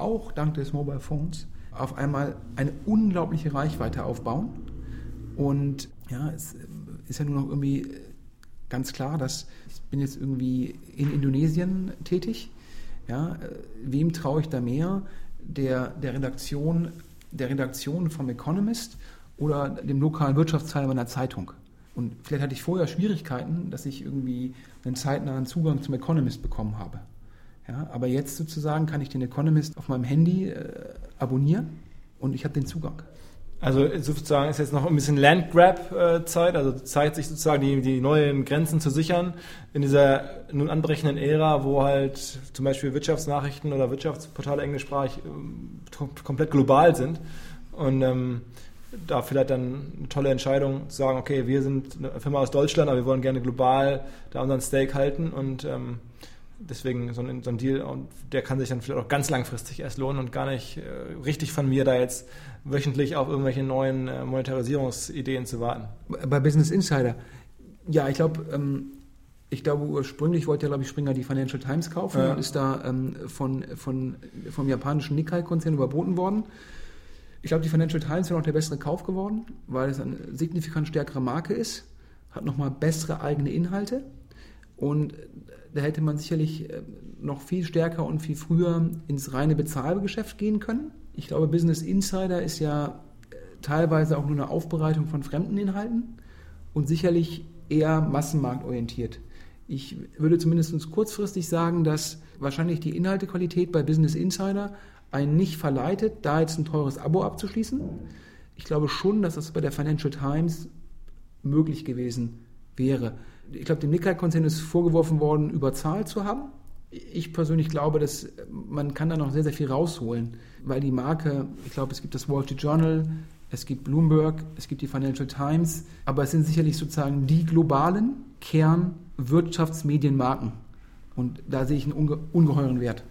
S3: auch dank des Mobile Phones auf einmal eine unglaubliche Reichweite aufbauen. Und ja, es ist ja nur noch irgendwie ganz klar, dass ich bin jetzt irgendwie in Indonesien tätig. Ja, wem traue ich da mehr? Der, der Redaktion, der Redaktion vom Economist oder dem lokalen Wirtschaftsteil meiner Zeitung? Und vielleicht hatte ich vorher Schwierigkeiten, dass ich irgendwie einen zeitnahen Zugang zum Economist bekommen habe. Ja, aber jetzt sozusagen kann ich den Economist auf meinem Handy äh, abonnieren und ich habe den Zugang.
S2: Also sozusagen ist jetzt noch ein bisschen Landgrab-Zeit, also Zeit, sich sozusagen die, die neuen Grenzen zu sichern in dieser nun anbrechenden Ära, wo halt zum Beispiel Wirtschaftsnachrichten oder Wirtschaftsportale englischsprachig äh, komplett global sind. Und ähm, da vielleicht dann eine tolle Entscheidung zu sagen, okay, wir sind eine Firma aus Deutschland, aber wir wollen gerne global da unseren Stake halten und ähm, deswegen so ein, so ein, Deal, und der kann sich dann vielleicht auch ganz langfristig erst lohnen und gar nicht äh, richtig von mir da jetzt wöchentlich auf irgendwelche neuen äh, Monetarisierungsideen zu warten.
S3: Bei Business Insider, ja, ich glaube, ähm, ich glaube, ursprünglich wollte ja, glaube ich, Springer die Financial Times kaufen ja. und ist da ähm, von, von, vom japanischen Nikkei-Konzern überboten worden. Ich glaube, die Financial Times wäre noch der bessere Kauf geworden, weil es eine signifikant stärkere Marke ist, hat nochmal bessere eigene Inhalte und da hätte man sicherlich äh, noch viel stärker und viel früher ins reine Bezahlgeschäft gehen können. Ich glaube, Business Insider ist ja äh, teilweise auch nur eine Aufbereitung von fremden Inhalten und sicherlich eher massenmarktorientiert. Ich würde zumindest kurzfristig sagen, dass wahrscheinlich die Inhaltequalität bei Business Insider einen nicht verleitet, da jetzt ein teures Abo abzuschließen. Ich glaube schon, dass das bei der Financial Times möglich gewesen wäre. Ich glaube, dem Nikkei-Konzern ist vorgeworfen worden, überzahlt zu haben. Ich persönlich glaube, dass man kann da noch sehr, sehr viel rausholen, weil die Marke, ich glaube, es gibt das Wall Street Journal, es gibt Bloomberg, es gibt die Financial Times, aber es sind sicherlich sozusagen die globalen Kernwirtschaftsmedienmarken. Und da sehe ich einen unge ungeheuren Wert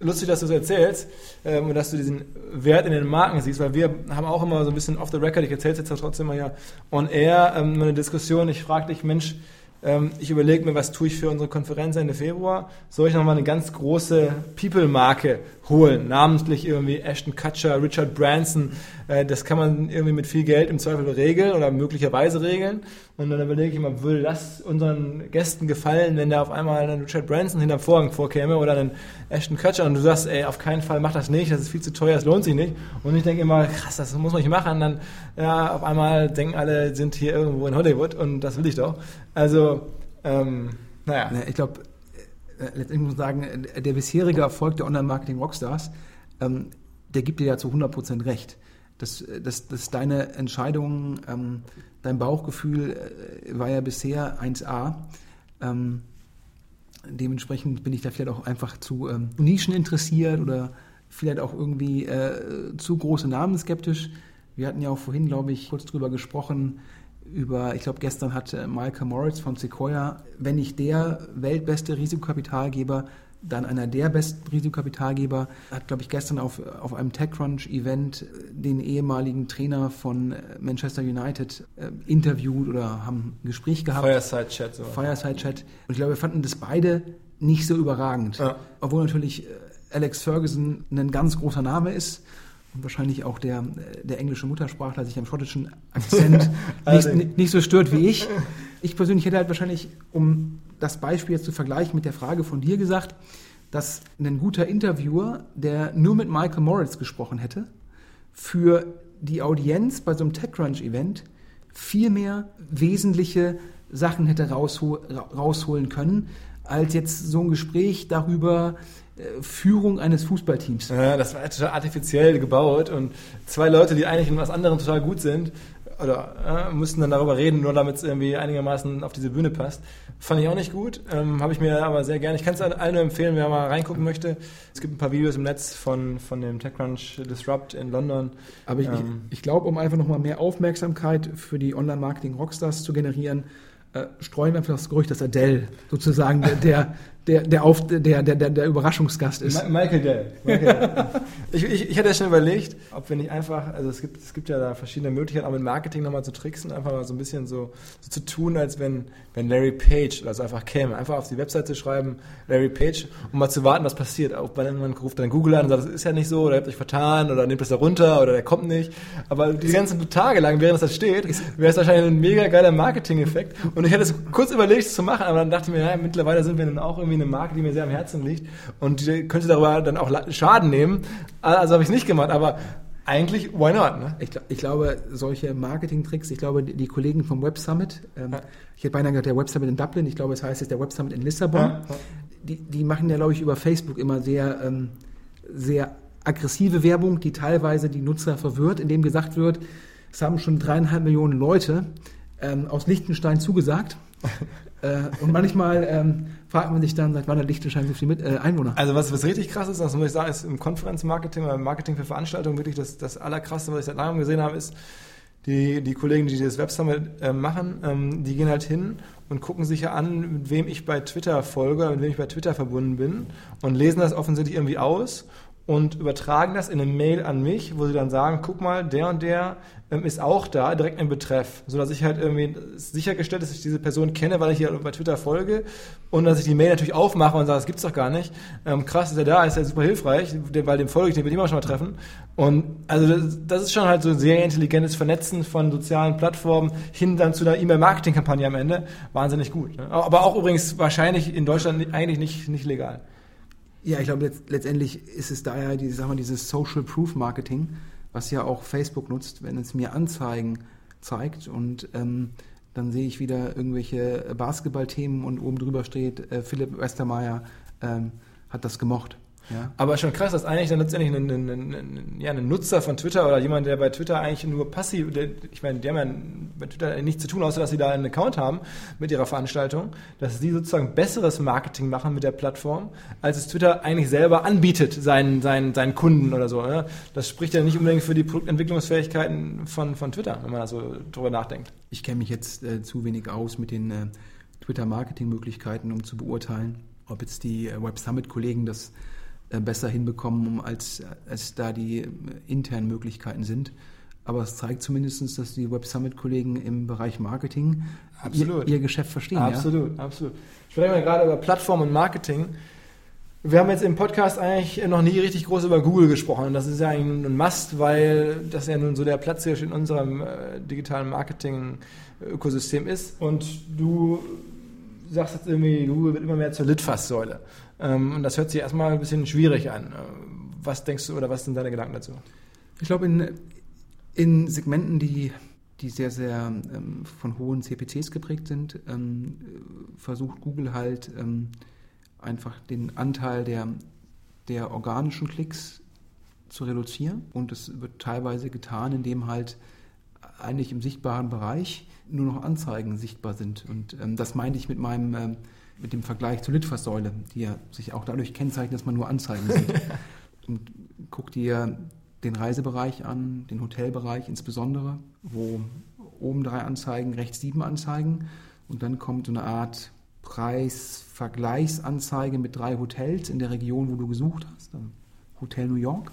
S2: lustig, dass du es erzählst ähm, und dass du diesen Wert in den Marken siehst, weil wir haben auch immer so ein bisschen off the record, ich erzähle es jetzt trotzdem mal ja on air, ähm, eine Diskussion, ich frage dich, Mensch, ich überlege mir, was tue ich für unsere Konferenz Ende Februar. Soll ich nochmal eine ganz große People-Marke holen? Namentlich irgendwie Ashton Kutcher, Richard Branson. Äh, das kann man irgendwie mit viel Geld im Zweifel regeln oder möglicherweise regeln. Und dann überlege ich immer, würde das unseren Gästen gefallen, wenn da auf einmal ein Richard Branson hinterm Vorhang vorkäme oder ein Ashton Kutcher und du sagst, ey, auf keinen Fall mach das nicht, das ist viel zu teuer, das lohnt sich nicht. Und ich denke immer, krass, das muss man nicht machen. Dann, ja, auf einmal denken alle, sind hier irgendwo in Hollywood und das will ich doch. Also, ähm, naja.
S3: Ich glaube, äh, letztendlich muss man sagen, der bisherige Erfolg der Online-Marketing-Rockstars, ähm, der gibt dir ja zu 100% recht. Dass, dass, dass deine Entscheidung, ähm, dein Bauchgefühl äh, war ja bisher 1A. Ähm, dementsprechend bin ich da vielleicht auch einfach zu ähm, Nischen interessiert oder vielleicht auch irgendwie äh, zu große Namen skeptisch. Wir hatten ja auch vorhin, glaube ich, kurz drüber gesprochen, über, ich glaube, gestern hat äh, Michael Moritz von Sequoia, wenn nicht der weltbeste Risikokapitalgeber, dann einer der besten Risikokapitalgeber, hat, glaube ich, gestern auf, auf einem TechCrunch-Event äh, den ehemaligen Trainer von äh, Manchester United äh, interviewt oder haben ein Gespräch gehabt.
S2: Fireside-Chat. So.
S3: Fireside-Chat. Und ich glaube, wir fanden das beide nicht so überragend. Ja. Obwohl natürlich Alex Ferguson ein ganz großer Name ist und wahrscheinlich auch der, der englische Muttersprachler sich am schottischen Akzent nicht, nicht so stört wie ich. Ich persönlich hätte halt wahrscheinlich, um das Beispiel jetzt zu vergleichen mit der Frage von dir gesagt, dass ein guter Interviewer, der nur mit Michael Moritz gesprochen hätte, für die Audienz bei so einem TechCrunch-Event viel mehr wesentliche Sachen hätte rausholen können, als jetzt so ein Gespräch darüber, äh, Führung eines Fußballteams.
S2: Ja, das war total artifiziell gebaut und zwei Leute, die eigentlich in was anderem total gut sind, oder äh, mussten dann darüber reden, nur damit es irgendwie einigermaßen auf diese Bühne passt. Fand ich auch nicht gut, ähm, habe ich mir aber sehr gerne. Ich kann es allen nur empfehlen, wer mal reingucken möchte. Es gibt ein paar Videos im Netz von, von dem TechCrunch Disrupt in London.
S3: Aber ich, ähm, ich, ich glaube, um einfach nochmal mehr Aufmerksamkeit für die Online-Marketing-Rockstars zu generieren, äh, streuen wir einfach das Gerücht, dass Adele sozusagen der, der, der, der, auf, der, der, der, der Überraschungsgast ist.
S2: Ma Michael Dell. Ich, ich, ich hatte ja schon überlegt, ob wir nicht einfach, also es gibt, es gibt ja da verschiedene Möglichkeiten, auch mit Marketing nochmal zu tricksen, einfach mal so ein bisschen so, so zu tun, als wenn, wenn Larry Page oder so einfach käme. Einfach auf die Webseite schreiben, Larry Page, um mal zu warten, was passiert. Auch bei irgendwann ruft dann Google an und sagt, das ist ja nicht so, oder ihr habt euch vertan, oder nehmt das da runter, oder der kommt nicht. Aber die ganzen Tage lang, während das steht, wäre es wahrscheinlich ein mega geiler Marketing-Effekt. Und ich hätte es kurz überlegt, es zu machen, aber dann dachte ich mir, ja, mittlerweile sind wir dann auch irgendwie eine Marke, die mir sehr am Herzen liegt und könnte darüber dann auch Schaden nehmen. Also habe ich es nicht gemacht, aber eigentlich, why not? Ne?
S3: Ich, ich, glaube, solche Marketing-Tricks, ich glaube, die, die, Kollegen vom Web Summit, ähm, ja. ich hätte beinahe gesagt, der Web Summit in Dublin, ich glaube, es heißt jetzt der Web Summit in Lissabon, ja. die, die machen ja, glaube ich, über Facebook immer sehr, ähm, sehr aggressive Werbung, die teilweise die Nutzer verwirrt, indem gesagt wird, es haben schon dreieinhalb Millionen Leute ähm, aus Liechtenstein zugesagt. äh, und manchmal ähm, fragt man sich dann, seit wann hat Liechtenstein so viele äh, Einwohner?
S2: Also was, was richtig krass ist, das muss ich sagen, ist im Konferenzmarketing oder Marketing für Veranstaltungen wirklich das, das Allerkrasseste, was ich seit langem gesehen habe, ist, die, die Kollegen, die das Websummit äh, machen, ähm, die gehen halt hin und gucken sich ja an, mit wem ich bei Twitter folge, mit wem ich bei Twitter verbunden bin und lesen das offensichtlich irgendwie aus und übertragen das in eine Mail an mich, wo sie dann sagen, guck mal, der und der ähm, ist auch da, direkt im Betreff, sodass ich halt irgendwie sichergestellt, dass ich diese Person kenne, weil ich hier bei Twitter folge und dass ich die Mail natürlich aufmache und sage, das gibt's doch gar nicht. Ähm, krass, ist er da, ist ja super hilfreich, weil dem folge ich, den will ich immer schon mal treffen. Und also das, das ist schon halt so ein sehr intelligentes Vernetzen von sozialen Plattformen hin dann zu einer E-Mail-Marketing-Kampagne am Ende. Wahnsinnig gut. Ne? Aber auch übrigens wahrscheinlich in Deutschland eigentlich nicht, nicht legal.
S3: Ja, ich glaube, letztendlich ist es daher die, sag mal, dieses Social Proof Marketing, was ja auch Facebook nutzt, wenn es mir Anzeigen zeigt und ähm, dann sehe ich wieder irgendwelche Basketballthemen und oben drüber steht, äh, Philipp Westermeier ähm, hat das gemocht.
S2: Ja. Aber schon krass, dass eigentlich dann letztendlich ein, ein, ein, ja, ein Nutzer von Twitter oder jemand, der bei Twitter eigentlich nur passiv, der, ich meine, die haben ja bei Twitter nichts zu tun, außer dass sie da einen Account haben mit ihrer Veranstaltung, dass sie sozusagen besseres Marketing machen mit der Plattform, als es Twitter eigentlich selber anbietet seinen, seinen, seinen Kunden oder so. Ne? Das spricht ja nicht unbedingt für die Produktentwicklungsfähigkeiten von, von Twitter, wenn man da so drüber nachdenkt.
S3: Ich kenne mich jetzt äh, zu wenig aus mit den äh, Twitter-Marketing-Möglichkeiten, um zu beurteilen, ob jetzt die äh, Web Summit-Kollegen das besser hinbekommen, als, als da die äh, internen Möglichkeiten sind. Aber es zeigt zumindest, dass die Web Summit-Kollegen im Bereich Marketing ihr, ihr, Geschäft verstehen.
S2: Absolut, ja? absolut. Sprechen wir gerade über Plattform und Marketing. Wir haben jetzt im Podcast eigentlich noch nie richtig groß über Google gesprochen. Das ist ja ein Must, weil das ja nun so der Platz hier in unserem äh, digitalen Marketing-Ökosystem ist. Und du sagst jetzt irgendwie, Google wird immer mehr zur Litfaßsäule. Ähm, und das hört sich erstmal ein bisschen schwierig an. Äh, was denkst du oder was sind deine Gedanken dazu?
S3: Ich glaube, in, in Segmenten, die, die sehr, sehr ähm, von hohen CPCs geprägt sind, ähm, versucht Google halt ähm, einfach den Anteil der, der organischen Klicks zu reduzieren. Und es wird teilweise getan, indem halt eigentlich im sichtbaren Bereich nur noch Anzeigen sichtbar sind. Und ähm, das meinte ich mit meinem ähm, mit dem Vergleich zur Litfaßsäule, die ja sich auch dadurch kennzeichnet, dass man nur Anzeigen sieht. und guck dir den Reisebereich an, den Hotelbereich insbesondere, wo oben drei Anzeigen, rechts sieben Anzeigen und dann kommt so eine Art Preisvergleichsanzeige mit drei Hotels in der Region, wo du gesucht hast, Hotel New York,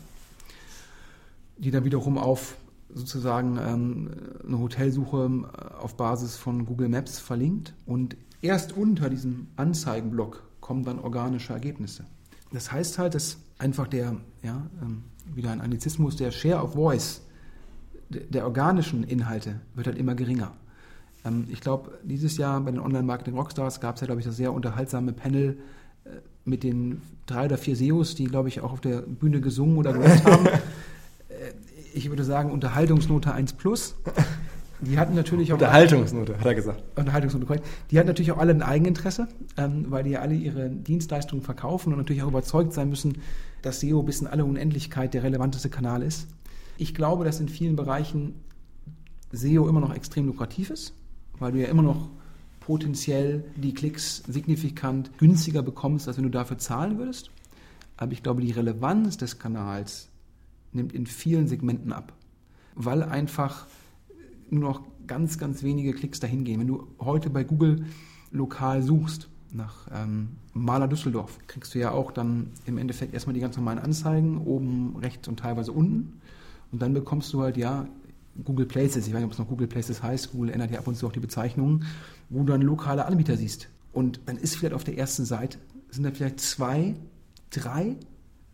S3: die dann wiederum auf sozusagen ähm, eine Hotelsuche auf Basis von Google Maps verlinkt und erst unter diesem Anzeigenblock kommen dann organische Ergebnisse. Das heißt halt, dass einfach der, ja, ähm, wieder ein Anglizismus, der Share of Voice der organischen Inhalte wird halt immer geringer. Ähm, ich glaube, dieses Jahr bei den Online-Marketing-Rockstars gab es ja, glaube ich, das sehr unterhaltsame Panel äh, mit den drei oder vier SEOs, die, glaube ich, auch auf der Bühne gesungen oder gehört haben. Äh, ich würde sagen, Unterhaltungsnote 1 plus. Die hatten natürlich auch.
S2: Unterhaltungsnote, hat er gesagt.
S3: Unterhaltungsnote, korrekt. Die hatten natürlich auch alle ein Eigeninteresse, ähm, weil die ja alle ihre Dienstleistungen verkaufen und natürlich auch überzeugt sein müssen, dass SEO bis in alle Unendlichkeit der relevanteste Kanal ist. Ich glaube, dass in vielen Bereichen SEO immer noch extrem lukrativ ist, weil du ja immer noch potenziell die Klicks signifikant günstiger bekommst, als wenn du dafür zahlen würdest. Aber ich glaube, die Relevanz des Kanals nimmt in vielen Segmenten ab, weil einfach nur noch ganz, ganz wenige Klicks dahin gehen. Wenn du heute bei Google lokal suchst, nach ähm, Maler Düsseldorf, kriegst du ja auch dann im Endeffekt erstmal die ganz normalen Anzeigen, oben rechts und teilweise unten. Und dann bekommst du halt, ja, Google Places, ich weiß nicht, ob es noch Google Places heißt, Google ändert ja ab und zu auch die Bezeichnungen, wo du dann lokale Anbieter siehst. Und dann ist vielleicht auf der ersten Seite, sind da vielleicht zwei, drei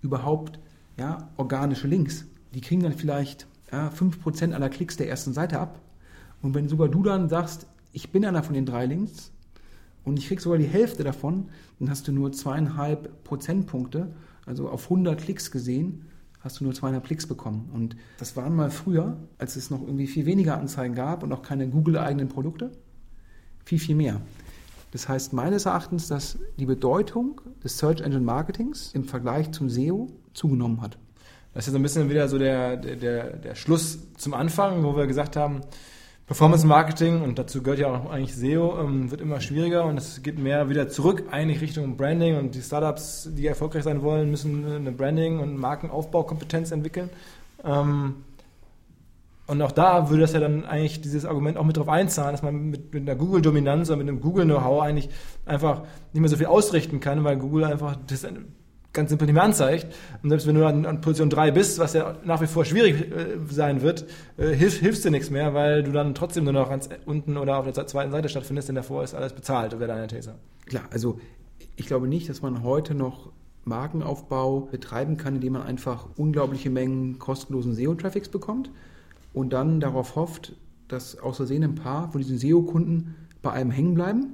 S3: überhaupt ja, organische Links. Die kriegen dann vielleicht ja, 5% aller Klicks der ersten Seite ab. Und wenn sogar du dann sagst, ich bin einer von den drei Links und ich krieg sogar die Hälfte davon, dann hast du nur zweieinhalb Prozentpunkte, also auf 100 Klicks gesehen, hast du nur zweieinhalb Klicks bekommen. Und das waren mal früher, als es noch irgendwie viel weniger Anzeigen gab und auch keine Google-eigenen Produkte, viel, viel mehr. Das heißt meines Erachtens, dass die Bedeutung des Search Engine Marketings im Vergleich zum SEO zugenommen hat.
S2: Das ist ja so ein bisschen wieder so der, der, der Schluss zum Anfang, wo wir gesagt haben, Performance Marketing und dazu gehört ja auch eigentlich SEO, ähm, wird immer schwieriger und es geht mehr wieder zurück eigentlich Richtung Branding und die Startups, die erfolgreich sein wollen, müssen eine Branding- und Markenaufbaukompetenz entwickeln. Ähm, und auch da würde das ja dann eigentlich dieses Argument auch mit drauf einzahlen, dass man mit, mit einer Google-Dominanz oder mit einem Google-Know-how eigentlich einfach nicht mehr so viel ausrichten kann, weil Google einfach das ganz simpel nicht mehr anzeigt. Und selbst wenn du an, an Position 3 bist, was ja nach wie vor schwierig äh, sein wird, äh, hilf, hilfst dir nichts mehr, weil du dann trotzdem nur noch ganz unten oder auf der zweiten Seite stattfindest, denn davor ist alles bezahlt, wäre deine These.
S3: Klar, also ich glaube nicht, dass man heute noch Markenaufbau betreiben kann, indem man einfach unglaubliche Mengen kostenlosen SEO-Traffics bekommt und dann darauf hofft, dass aus Versehen ein paar von diesen SEO-Kunden bei einem hängen bleiben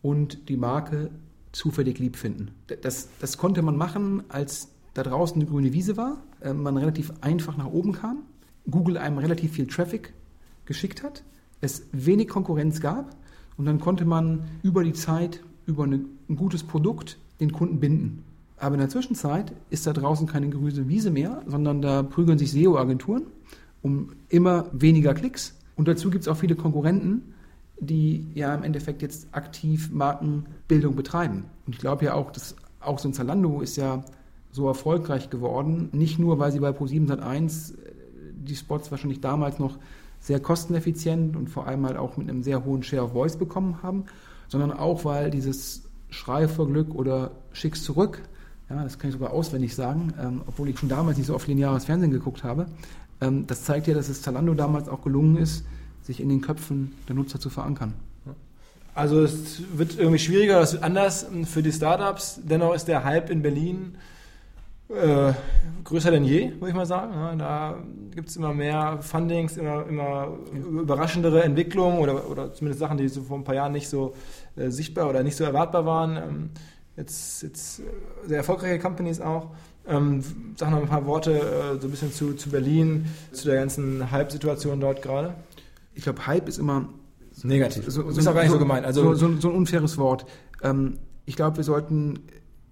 S3: und die Marke zufällig lieb finden. Das, das konnte man machen, als da draußen eine grüne Wiese war, äh, man relativ einfach nach oben kam, Google einem relativ viel Traffic geschickt hat, es wenig Konkurrenz gab und dann konnte man über die Zeit, über eine, ein gutes Produkt den Kunden binden. Aber in der Zwischenzeit ist da draußen keine grüne Wiese mehr, sondern da prügeln sich SEO-Agenturen um immer weniger Klicks. Und dazu gibt es auch viele Konkurrenten, die ja im Endeffekt jetzt aktiv Markenbildung betreiben. Und ich glaube ja auch, dass auch so ein Zalando ist ja so erfolgreich geworden, nicht nur, weil sie bei Pro7 Sat1 äh, die Spots wahrscheinlich damals noch sehr kosteneffizient und vor allem halt auch mit einem sehr hohen Share of Voice bekommen haben, sondern auch, weil dieses Schrei vor Glück oder Schicks zurück, ja, das kann ich sogar auswendig sagen, ähm, obwohl ich schon damals nicht so oft lineares Fernsehen geguckt habe, ähm, das zeigt ja, dass es Zalando damals auch gelungen ist, sich in den Köpfen der Nutzer zu verankern.
S2: Also es wird irgendwie schwieriger, es wird anders für die Startups. Dennoch ist der Hype in Berlin äh, größer denn je, würde ich mal sagen. Ja, da gibt es immer mehr Fundings, immer, immer überraschendere Entwicklungen oder, oder zumindest Sachen, die so vor ein paar Jahren nicht so äh, sichtbar oder nicht so erwartbar waren. Ähm, jetzt, jetzt sehr erfolgreiche Companies auch. Ähm, sag noch ein paar Worte äh, so ein bisschen zu, zu Berlin, zu der ganzen Hype-Situation dort gerade
S3: ich glaube, Hype ist immer
S2: negativ.
S3: So, so, ist auch gar nicht so, so gemeint. Also so, so, ein unfaires Wort. Ähm, ich glaube, wir sollten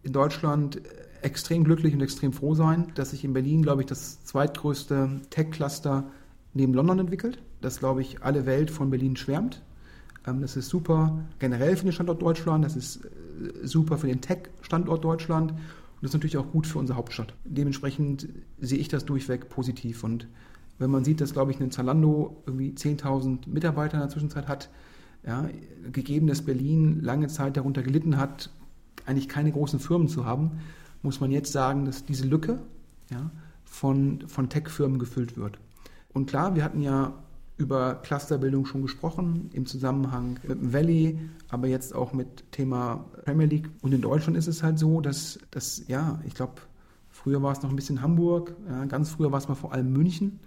S3: in Deutschland extrem glücklich und extrem froh sein, dass sich in Berlin, glaube ich, das zweitgrößte Tech-Cluster neben London entwickelt. Das, glaube ich, alle Welt von Berlin schwärmt. Ähm, das ist super generell für den Standort Deutschland, das ist äh, super für den Tech-Standort Deutschland und das ist natürlich auch gut für unsere Hauptstadt. Dementsprechend sehe ich das durchweg positiv und wenn man sieht, dass, glaube ich, ein Zalando irgendwie 10.000 Mitarbeiter in der Zwischenzeit hat, ja, gegeben, dass Berlin lange Zeit darunter gelitten hat, eigentlich keine großen Firmen zu haben, muss man jetzt sagen, dass diese Lücke ja, von, von Tech-Firmen gefüllt wird. Und klar, wir hatten ja über Clusterbildung schon gesprochen, im Zusammenhang mit dem Valley, aber jetzt auch mit Thema Premier League. Und in Deutschland ist es halt so, dass, dass ja, ich glaube, früher war es noch ein bisschen Hamburg, ja, ganz früher war es mal vor allem München.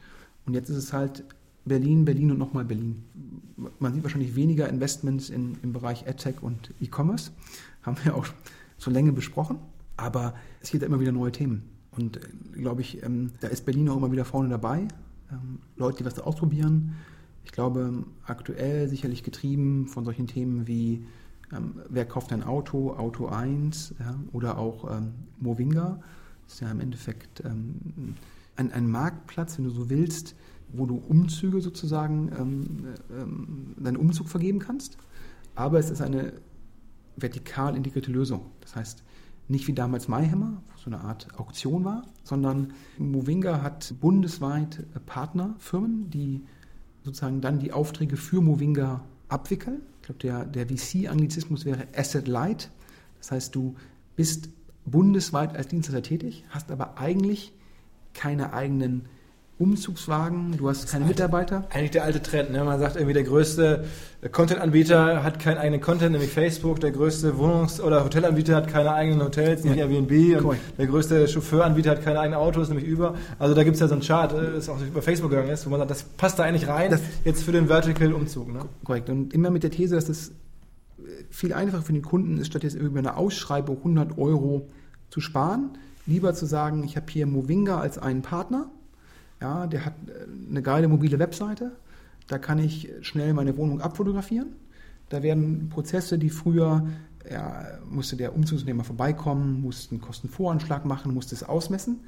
S3: Und jetzt ist es halt Berlin, Berlin und nochmal Berlin. Man sieht wahrscheinlich weniger Investments in, im Bereich AdTech und E-Commerce. Haben wir auch schon länger besprochen. Aber es gibt immer wieder neue Themen. Und äh, glaube ich, ähm, da ist Berlin auch immer wieder vorne dabei. Ähm, Leute, die was da ausprobieren. Ich glaube, aktuell sicherlich getrieben von solchen Themen wie ähm, wer kauft ein Auto, Auto 1 ja, oder auch ähm, Movinga. Das ist ja im Endeffekt ähm, ein, ein Marktplatz, wenn du so willst, wo du Umzüge sozusagen, ähm, ähm, deinen Umzug vergeben kannst. Aber es ist eine vertikal integrierte Lösung. Das heißt, nicht wie damals MyHammer, wo so eine Art Auktion war, sondern Movinga hat bundesweit Partnerfirmen, die sozusagen dann die Aufträge für Movinga abwickeln. Ich glaube, der, der VC-Anglizismus wäre Asset Light. Das heißt, du bist bundesweit als Dienstleister tätig, hast aber eigentlich keine eigenen Umzugswagen, du hast keine Mitarbeiter.
S2: Eigentlich der alte Trend, ne? Man sagt irgendwie, der größte Content-Anbieter hat keinen eigenen Content, nämlich Facebook. Der größte Wohnungs- oder Hotelanbieter hat keine eigenen Hotels, nämlich
S3: Ja.
S2: Airbnb. Und der größte Chauffeuranbieter hat keine eigenen Autos, nämlich Uber. Also da gibt es ja so einen Chart, äh, das auch über Facebook gegangen ist, wo man sagt, das passt da eigentlich rein,
S3: Das-
S2: jetzt für den Vertical-Umzug. Ne?
S3: Korrekt. Und immer mit der These, dass es viel einfacher für den Kunden ist, statt jetzt über eine Ausschreibung 100 Euro zu sparen, lieber zu sagen, ich habe hier Movinga als einen Partner. Ja, der hat äh, eine geile mobile Webseite. Da kann ich schnell meine Wohnung abfotografieren. Da werden Prozesse, die früher, ja, musste der Umzugsunternehmer vorbeikommen, musste einen Kostenvoranschlag machen, musste es ausmessen.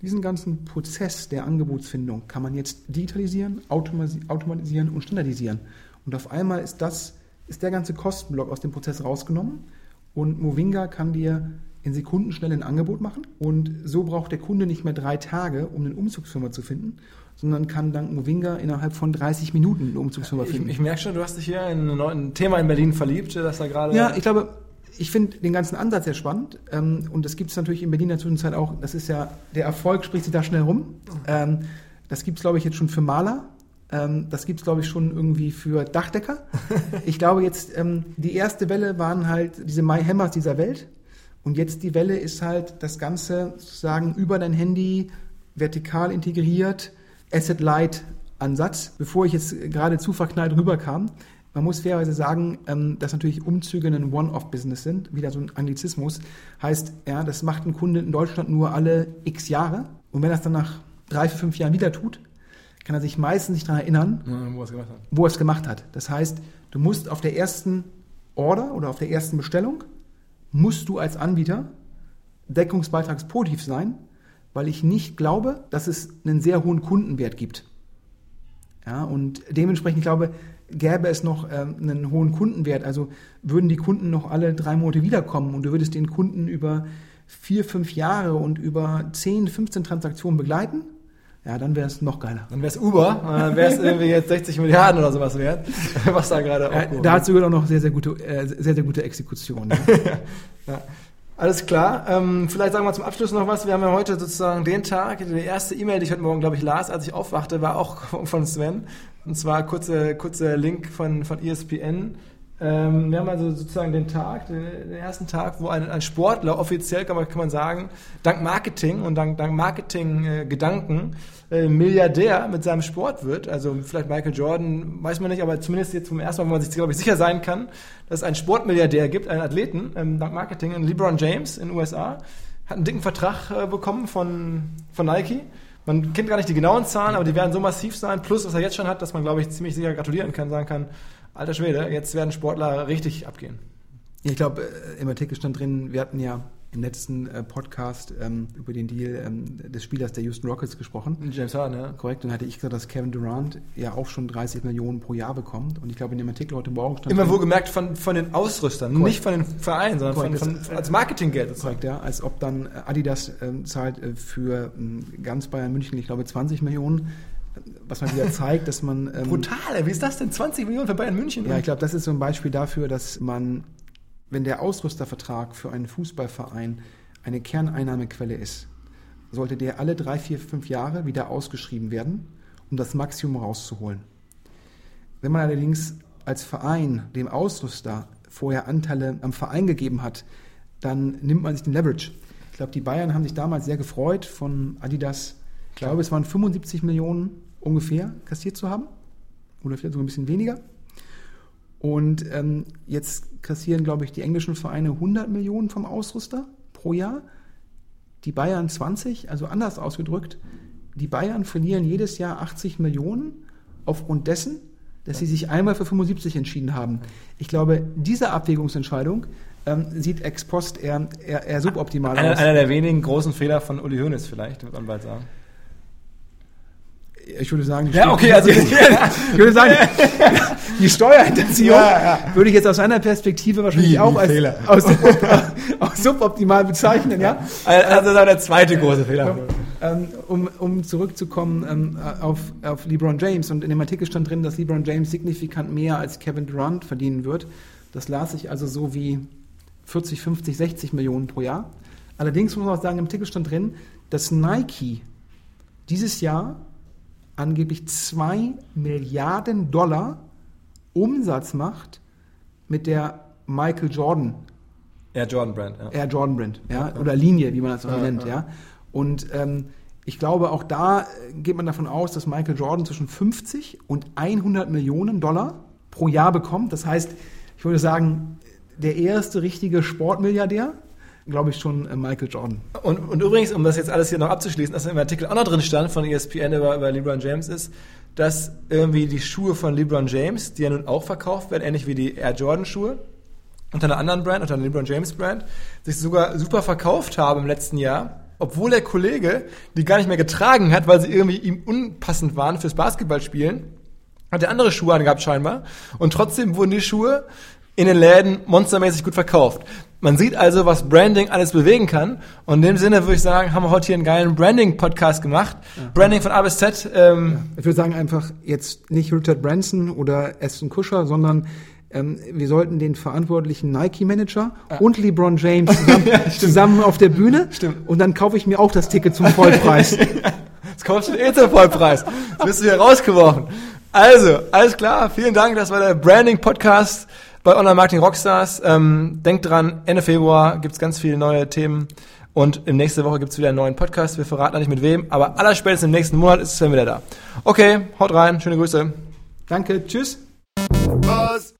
S3: Diesen ganzen Prozess der Angebotsfindung kann man jetzt digitalisieren, automatisieren und standardisieren. Und auf einmal ist das, ist der ganze Kostenblock aus dem Prozess rausgenommen und Movinga kann dir in Sekunden schnell ein Angebot machen und so braucht der Kunde nicht mehr drei Tage, um eine Umzugsfirma zu finden, sondern kann dank Movinga innerhalb von 30 Minuten eine Umzugsfirma
S2: Ich,
S3: finden.
S2: ich merke schon, du hast dich hier in ein Thema in Berlin verliebt, dass da gerade...
S3: Ja, ich glaube, ich finde den ganzen Ansatz sehr spannend. Ähm, und das gibt es natürlich in Berlin in der Zwischenzeit auch. Das ist ja, der Erfolg spricht sich da schnell rum. Ähm, das gibt es, glaube ich, jetzt schon für Maler. Ähm, das gibt es, glaube ich, schon irgendwie für Dachdecker. ich glaube jetzt, die erste Welle waren halt diese My Hammers dieser Welt. Und jetzt die Welle ist halt das Ganze sozusagen über dein Handy vertikal integriert, Asset-Light-Ansatz. Bevor ich jetzt gerade zu verknallt rüberkam, man muss fairerweise sagen, ähm, dass natürlich Umzüge ein One-Off-Business sind, wieder so ein Anglizismus. Heißt, ja, das macht ein Kunde in Deutschland nur alle x Jahre. Und wenn er es dann nach drei, vier, fünf Jahren wieder tut, kann er sich meistens nicht daran erinnern,
S2: Ja, wo er es
S3: wo er es gemacht hat. Das heißt, du musst auf der ersten Order oder auf der ersten Bestellung, musst du als Anbieter deckungsbeitragspositiv sein, weil ich nicht glaube, dass es einen sehr hohen Kundenwert gibt. Ja, und dementsprechend, ich glaube, gäbe es noch ähm, einen hohen Kundenwert, also würden die Kunden noch alle drei Monate wiederkommen und du würdest den Kunden über vier, fünf Jahre und über 10, 15 Transaktionen begleiten, ja, dann wäre es noch geiler.
S2: Dann wäre es Uber, dann wäre es irgendwie jetzt 60 Milliarden oder sowas wert, was da gerade
S3: Ja,
S2: aufgehoben
S3: da
S2: wird.
S3: hat sogar auch noch sehr, sehr gute, äh, sehr, sehr gute Exekution. Ja.
S2: Ja. Alles klar. Ähm, vielleicht sagen wir zum Abschluss noch was. Wir haben ja heute sozusagen den Tag, die erste E-Mail, die ich heute Morgen, glaube ich, las, als ich aufwachte, war auch von Sven. Und zwar kurze, kurzer Link von, von ESPN. Ähm, wir haben also sozusagen den Tag, den, den ersten Tag, wo ein, ein Sportler offiziell, kann man, kann man sagen, dank Marketing und dank, dank Marketing-Gedanken äh, Milliardär mit seinem Sport wird. Also vielleicht Michael Jordan, weiß man nicht, aber zumindest jetzt zum ersten Mal, wo man sich, glaube ich, sicher sein kann, dass es einen Sportmilliardär gibt, einen Athleten, ähm, dank Marketing, einen LeBron James in den USA, hat einen dicken Vertrag äh, bekommen von, von Nike. Man kennt gar nicht die genauen Zahlen, aber die werden so massiv sein, plus was er jetzt schon hat, dass man, glaube ich, ziemlich sicher gratulieren kann, sagen kann, alter Schwede, jetzt werden Sportler richtig abgehen.
S3: Ich glaube, äh, im Artikel stand drin, wir hatten ja im letzten äh, Podcast ähm, über den Deal ähm, des Spielers der Houston Rockets gesprochen.
S2: James Harden, ja.
S3: Korrekt, dann hatte ich gesagt, dass Kevin Durant ja auch schon 30 Millionen pro Jahr bekommt. Und ich glaube, in dem Artikel heute Morgen stand
S2: Immer wohlgemerkt von, von den Ausrüstern,
S3: Korrekt.
S2: nicht von den Vereinen, sondern von,
S3: Korrekt.
S2: von, als Marketinggeld. sozusagen.
S3: Korrekt, ja, als ob dann Adidas ähm, zahlt äh, für ähm, ganz Bayern München, ich glaube, 20 Millionen. Was man wieder zeigt, dass man. Ähm,
S2: Brutal, wie ist das denn? 20 Millionen für Bayern München?
S3: Ja, ich glaube, das ist so ein Beispiel dafür, dass man, wenn der Ausrüstervertrag für einen Fußballverein eine Kerneinnahmequelle ist, sollte der alle drei, vier, fünf Jahre wieder ausgeschrieben werden, um das Maximum rauszuholen. Wenn man allerdings als Verein dem Ausrüster vorher Anteile am Verein gegeben hat, dann nimmt man sich den Leverage. Ich glaube, die Bayern haben sich damals sehr gefreut, von Adidas, ich glaube, es waren 75 Millionen ungefähr kassiert zu haben. Oder vielleicht sogar ein bisschen weniger. Und ähm, jetzt kassieren, glaube ich, die englischen Vereine 100 Millionen vom Ausrüster pro Jahr. Die Bayern 20, also anders ausgedrückt, die Bayern verlieren jedes Jahr 80 Millionen aufgrund dessen, dass sie sich einmal für 75 entschieden haben. Ich glaube, diese Abwägungsentscheidung ähm, sieht ex post eher, eher, eher suboptimal
S2: Einer,
S3: aus.
S2: einer der wenigen großen Fehler von Uli Hoeneß vielleicht, wird man bald sagen.
S3: Ich würde sagen, die
S2: Ja, okay, also-
S3: ich würde sagen, die Steuerhinterziehung
S2: Ja,
S3: würde ich jetzt aus seiner Perspektive wahrscheinlich
S2: Wie,
S3: auch als,
S2: Fehler?
S3: als, als suboptimal bezeichnen, ja.
S2: Also das der zweite große Fehler.
S3: Ähm, um, um zurückzukommen ähm, auf, auf LeBron James und in dem Artikel stand drin, dass LeBron James signifikant mehr als Kevin Durant verdienen wird. Das las ich also so wie 40, 50, 60 Millionen pro Jahr. Allerdings muss man auch sagen, im Titel stand drin, dass Nike dieses Jahr angeblich 2 Milliarden Dollar Umsatz macht mit der Michael Jordan
S2: Air Jordan Brand, ja.
S3: Air Jordan Brand, ja, oder Linie, wie man das auch nennt, ja. Und ähm, ich glaube, auch da äh, geht man davon aus, dass Michael Jordan zwischen 50 und 100 Millionen Dollar pro Jahr bekommt. Das heißt, ich würde sagen, der erste richtige Sportmilliardär, glaube ich schon äh, Michael Jordan.
S2: Und, und übrigens, um das jetzt alles hier noch abzuschließen, was im Artikel auch noch drin stand von ESPN über, über LeBron James ist, dass irgendwie die Schuhe von LeBron James, die ja nun auch verkauft werden, ähnlich wie die Air Jordan Schuhe, unter einer anderen Brand, unter einer LeBron James Brand, sich sogar super verkauft haben im letzten Jahr, obwohl der Kollege die gar nicht mehr getragen hat, weil sie irgendwie ihm unpassend waren fürs Basketballspielen. Hat er andere Schuhe angehabt scheinbar. Und trotzdem wurden die Schuhe in den Läden monstermäßig gut verkauft. Man sieht also, was Branding alles bewegen kann. Und in dem Sinne würde ich sagen, haben wir heute hier einen geilen Branding-Podcast gemacht. Ja. Branding von A bis Z. Ähm
S3: ich würde sagen einfach jetzt nicht Richard Branson oder Aston Kuscher, sondern ähm, wir sollten den verantwortlichen Nike-Manager ah. und LeBron James zusammen, ja, zusammen, auf der Bühne.
S2: Stimmt.
S3: Und dann kaufe ich mir auch das Ticket zum Vollpreis.
S2: das du eh zum Vollpreis. Das wirst du hier rausgeworfen. Also, alles klar. Vielen Dank. Das war der Branding-Podcast bei Online Marketing Rockstars. Ähm, denkt dran, Ende Februar gibt's ganz viele neue Themen. Und in nächste Woche gibt's wieder einen neuen Podcast. Wir verraten noch nicht mit wem, aber allerspätestens im nächsten Monat ist Sven wieder da. Okay, haut rein, schöne Grüße.
S3: Danke, tschüss.
S1: Was?